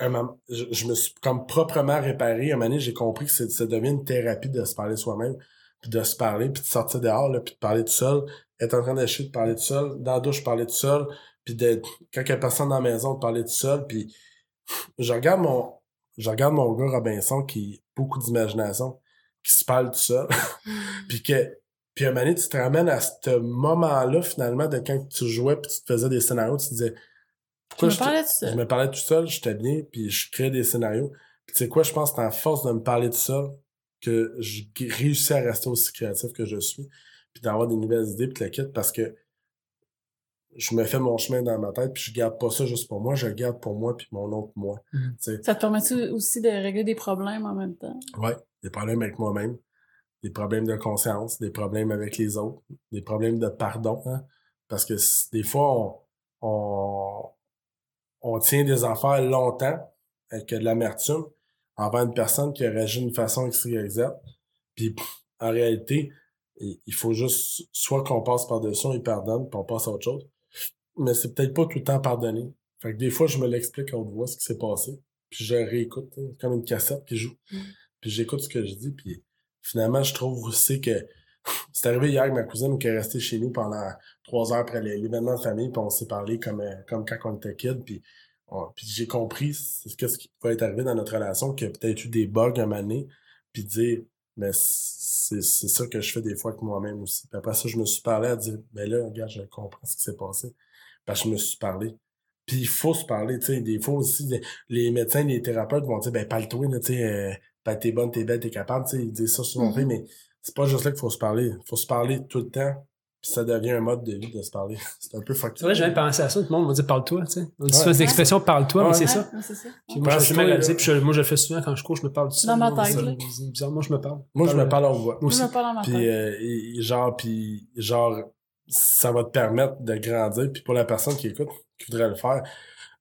un moment, je, je me suis comme proprement réparé. Un moment donné, j'ai compris que ça devient une thérapie de se parler soi-même, puis de se parler, puis de sortir dehors, là, puis de parler tout seul, être en train d'acheter, de parler tout seul, dans la douche, parler tout seul, puis d'être, quand il y a personne dans la maison, de parler tout seul, puis je regarde mon, je regarde mon gars Robinson qui a beaucoup d'imagination, qui se parle tout seul, puis que, puis un moment tu te ramènes à ce moment-là, finalement, de quand tu jouais, puis tu te faisais des scénarios, tu te disais, me je te- parlais de je ça. me parlais tout seul, j'étais bien, puis je créais des scénarios. Puis tu sais quoi, je pense que c'est à force de me parler tout seul que je réussis à rester aussi créatif que je suis, puis d'avoir des nouvelles idées, puis la quitte, parce que je me fais mon chemin dans ma tête, puis je garde pas ça juste pour moi, je le garde pour moi, puis mon autre moi. Mhm. Sais, Ça te permet aussi de régler des problèmes en même temps? ouais, des problèmes avec moi-même, des problèmes de conscience, des problèmes avec les autres, des problèmes de pardon, hein, parce que des fois, on, on, on tient des affaires longtemps avec de l'amertume envers une personne qui a réagi d'une façon X, Y. Puis en réalité, il faut juste soit qu'on passe par-dessus, on y pardonne, puis on passe à autre chose. Mais c'est peut-être pas tout le temps pardonné. Fait que des fois, je me l'explique à haute voix ce qui s'est passé. Puis je réécoute, hein, comme une cassette qui joue. Mm. Puis j'écoute ce que je dis. Puis finalement, je trouve aussi que c'est arrivé hier avec ma cousine qui est restée chez nous pendant trois heures après l'é- l'événement de famille, puis on s'est parlé comme, euh, comme quand on était kid, puis, puis j'ai compris ce ce qui pouvait être arrivé dans notre relation, qu'il y a peut-être eu des bugs moment donné, puis dire, mais c'est ça que je fais des fois avec moi-même aussi. Puis après ça, je me suis parlé à dire, ben là, regarde, je comprends ce qui s'est passé. Parce que je me suis parlé. Puis il faut se parler, tu sais, des fois aussi, les, médecins, les thérapeutes vont dire, ben parle-toi, tu sais, euh, ben t'es bonne, t'es belle, t'es capable, tu sais, ils disent ça souvent, Mhm. mais c'est pas juste là qu'il faut se parler. Il faut se parler tout le temps, puis ça devient un mode de vie de se parler. C'est un peu fucké. C'est vrai, j'avais pensé à ça, tout le monde m'a dit parle-toi, tu sais. On dit Ouais. souvent l'expression parle-toi, mais c'est Ouais, ça. ouais, c'est ça. Puis moi, je puis je- moi, je le fais souvent quand je cours, je me parle du Dans ma Moi, tête, moi, je me parle. Moi, je me parle en voix. Moi aussi. Je me parle ma Puis, euh, et genre, puis, genre, ça va te permettre de grandir. Puis pour la personne qui écoute, qui voudrait le faire,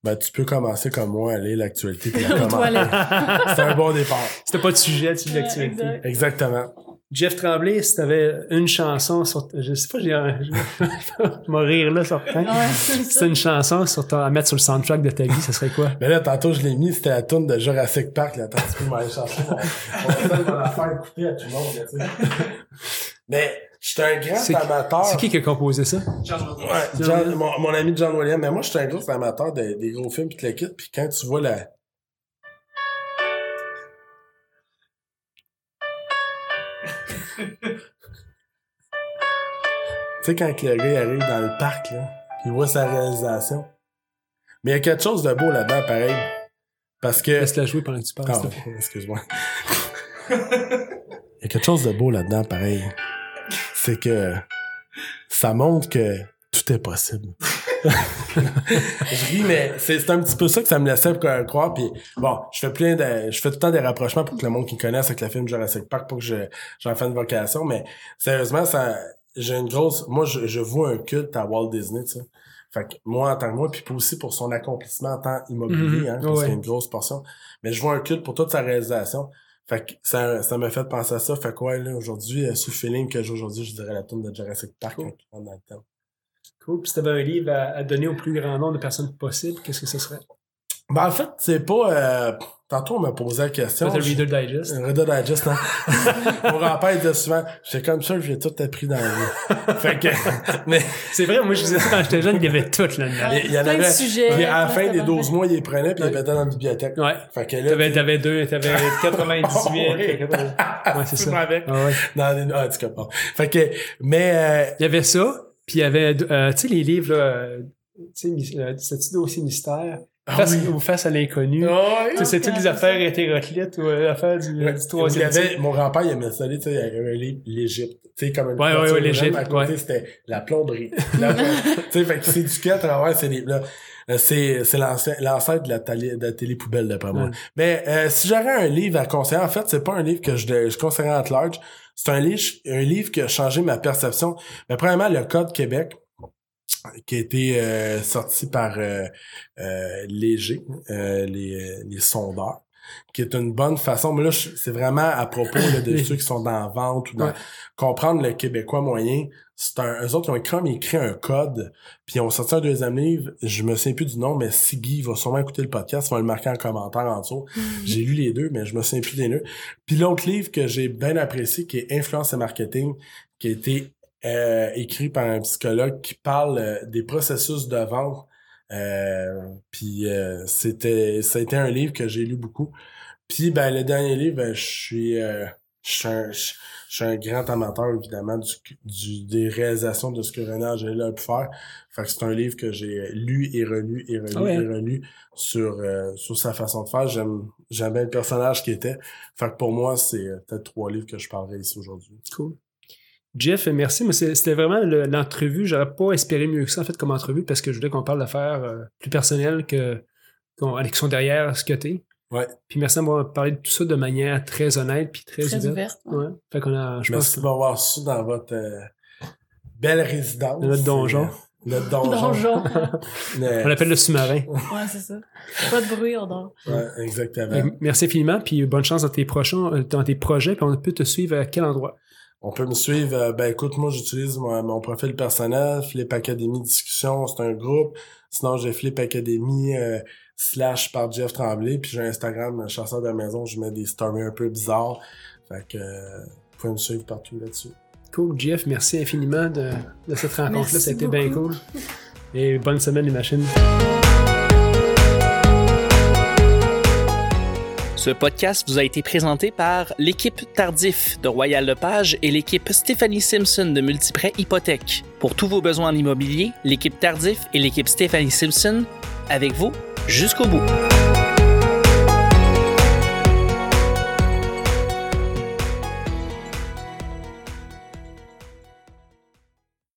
ben, tu peux commencer comme moi, aller l'actualité puis la Aux commenter. toilettes. C'est un bon départ. C'était pas de sujet, tu de l'actualité. Exact. Exactement. Jeff Tremblay, si t'avais une chanson sur, je sais pas, j'ai un, rire là sur Ouais, c'est une chanson sur ton- à mettre sur le soundtrack de ta vie, ça serait quoi? Mais là, tantôt, je l'ai mis, c'était la tune de Jurassic Park, là. Attends, tu peux m'aller chercher. On, on va faire écouter à tout le monde, là, tu sais. Mais, j'étais un grand C'est- amateur. C'est qui qui a composé ça? Ouais, John- mon, mon ami John Williams. Mais moi, j'étais un gros amateur de- des gros films pis tout le kit. Puis quand tu vois la... tu sais, quand le gars arrive dans le parc, là, il voit sa réalisation. Mais il y a quelque chose de beau là-dedans, pareil. Parce que... Laisse-la jouer pendant que tu parles. Ah, excuse-moi. Il y a quelque chose de beau là-dedans, pareil. C'est que ça montre que tout est possible. je ris, mais c'est un petit peu ça que ça me laissait cro- croire. Puis bon, je fais plein de, je fais tout le temps des rapprochements pour que le monde qui connaisse avec le film Jurassic Park, pour que je j'en fasse une vocation. Mais sérieusement, ça, j'ai une grosse, moi je, je vois un culte à Walt Disney, tu sais. Fait que moi en tant que moi, puis aussi pour son accomplissement en tant immobilier, Mhm. hein, parce Ouais. qu'il y a une grosse portion. Mais je vois un culte pour toute sa réalisation. Fait que ça, ça m'a fait penser à ça. Fait que ouais, là, aujourd'hui, euh, sous le feeling que j'ai aujourd'hui, je dirais la tune de Jurassic Park Cool. dans le temps. Cool. Puis si t'avais un livre à, à donner au plus grand nombre de personnes possible, qu'est-ce que ce serait? Ben, en fait, c'est pas, euh, tantôt, on m'a posé la question. Je- le Reader Digest. Un Reader Digest, hein. Mon grand-père disait souvent, j'étais comme ça, j'ai tout appris dans la vie. fait que, mais, C'est vrai, moi je disais ça quand j'étais jeune, il y avait tout là-dedans. il il y en avait, sujets. puis à la fin des parfait. 12 mois, il les prenait, puis il les mettait dans la bibliothèque. Ouais. Fait que là, T'avais, tu- t'avais deux, t'avais 98. Oh, ouais. 80. Ouais, c'est ça. avec. Ah ouais. Dans les, ah, en tout cas, bon. Fait que, mais, euh, Il y avait ça, puis il y avait, euh, tu sais, les livres, là, euh, tu sais, euh, c'est-tu dossier mystère? Ah Face, oui. Ou face à l'inconnu. Ouais. Tu sais, c'est-tu des affaires hétéroclites ou euh, affaires du, Ouais, du troisième avait, mon grand-père, il aimait ça, tu sais, il y avait un livre, l'Égypte. Tu sais, comme une Ouais, ouais, ouais, l'Égypte, À côté, ouais. c'était la plomberie. Tu sais, fait que c'est du à travers ces livres-là. Euh, C'est, c'est l'ancêtre de la télé, de la télé-poubelle, d'après moi. Ouais. Mais, euh, si j'aurais un livre à conseiller, en fait, c'est pas un livre que je, je conseillerais à large. C'est un livre, un livre qui a changé ma perception. Mais premièrement, le Code Québec, qui a été euh, sorti par euh, euh, Léger, euh, les, les sondeurs, qui est une bonne façon. Mais là, c'est vraiment à propos là, de ceux qui sont dans la vente ou dans Ouais. comprendre le québécois moyen. C'est un, eux autres, ils ont comme écrit un code, puis ils ont sorti un deuxième livre. Je me souviens plus du nom, mais Siggy va sûrement écouter le podcast, il va le marquer en commentaire en dessous. J'ai lu les deux, mais je me souviens plus des deux. Puis l'autre livre que j'ai bien apprécié, qui est Influence et marketing, qui a été euh, écrit par un psychologue qui parle euh, des processus de vente. Euh, puis euh, c'était ça a été un livre que j'ai lu beaucoup. Puis ben le dernier livre, ben, je suis euh, je suis un, je- suis un grand amateur évidemment du, du des réalisations de ce que René Angélil a pu faire. Fait que c'est un livre que j'ai lu et relu et relu Ah ouais. et relu sur euh, sur sa façon de faire. J'aime j'aime bien le personnage qui était. Fait que pour moi, c'est peut-être trois livres que je parlerai ici aujourd'hui. Cool. Jeff, merci, mais c'est- c'était vraiment le- l'entrevue. J'aurais pas espéré mieux que ça, en fait, comme entrevue, parce que je voulais qu'on parle d'affaires euh, plus personnelles que, qu'on, qui sont derrière ce que t'es. Ouais. Puis merci d'avoir parlé de tout ça de manière très honnête puis très, Très ouverte. ouverte. ouais. Ouais. Fait qu'on a, je Merci pense, de m'avoir su dans votre euh, belle résidence. Dans notre donjon. Euh, Notre donjon. On l'appelle le sous-marin. ouais, c'est ça. Pas de bruit, on dort. Ouais, exactement. Merci infiniment, puis bonne chance dans tes prochains, euh, dans tes projets, puis on peut te suivre à quel endroit? On peut me suivre. euh, ben écoute, moi j'utilise mon, mon profil personnel, Flip Academy Discussion, c'est un groupe. Sinon j'ai Flip Academy euh, slash par Jeff Tremblay. Puis j'ai Instagram, euh, chasseur de la maison, je mets des stories un peu bizarres. Fait que euh, vous pouvez me suivre partout là-dessus. Cool, Jeff, merci infiniment de, de cette rencontre-là. Merci Ça a été bien cool. Et bonne semaine, les machines. Ce podcast vous a été présenté par l'équipe Tardif de Royal Lepage et l'équipe Stéphanie Simpson de Multiprêt Hypothèque. Pour tous vos besoins en immobilier, l'équipe Tardif et l'équipe Stéphanie Simpson avec vous jusqu'au bout.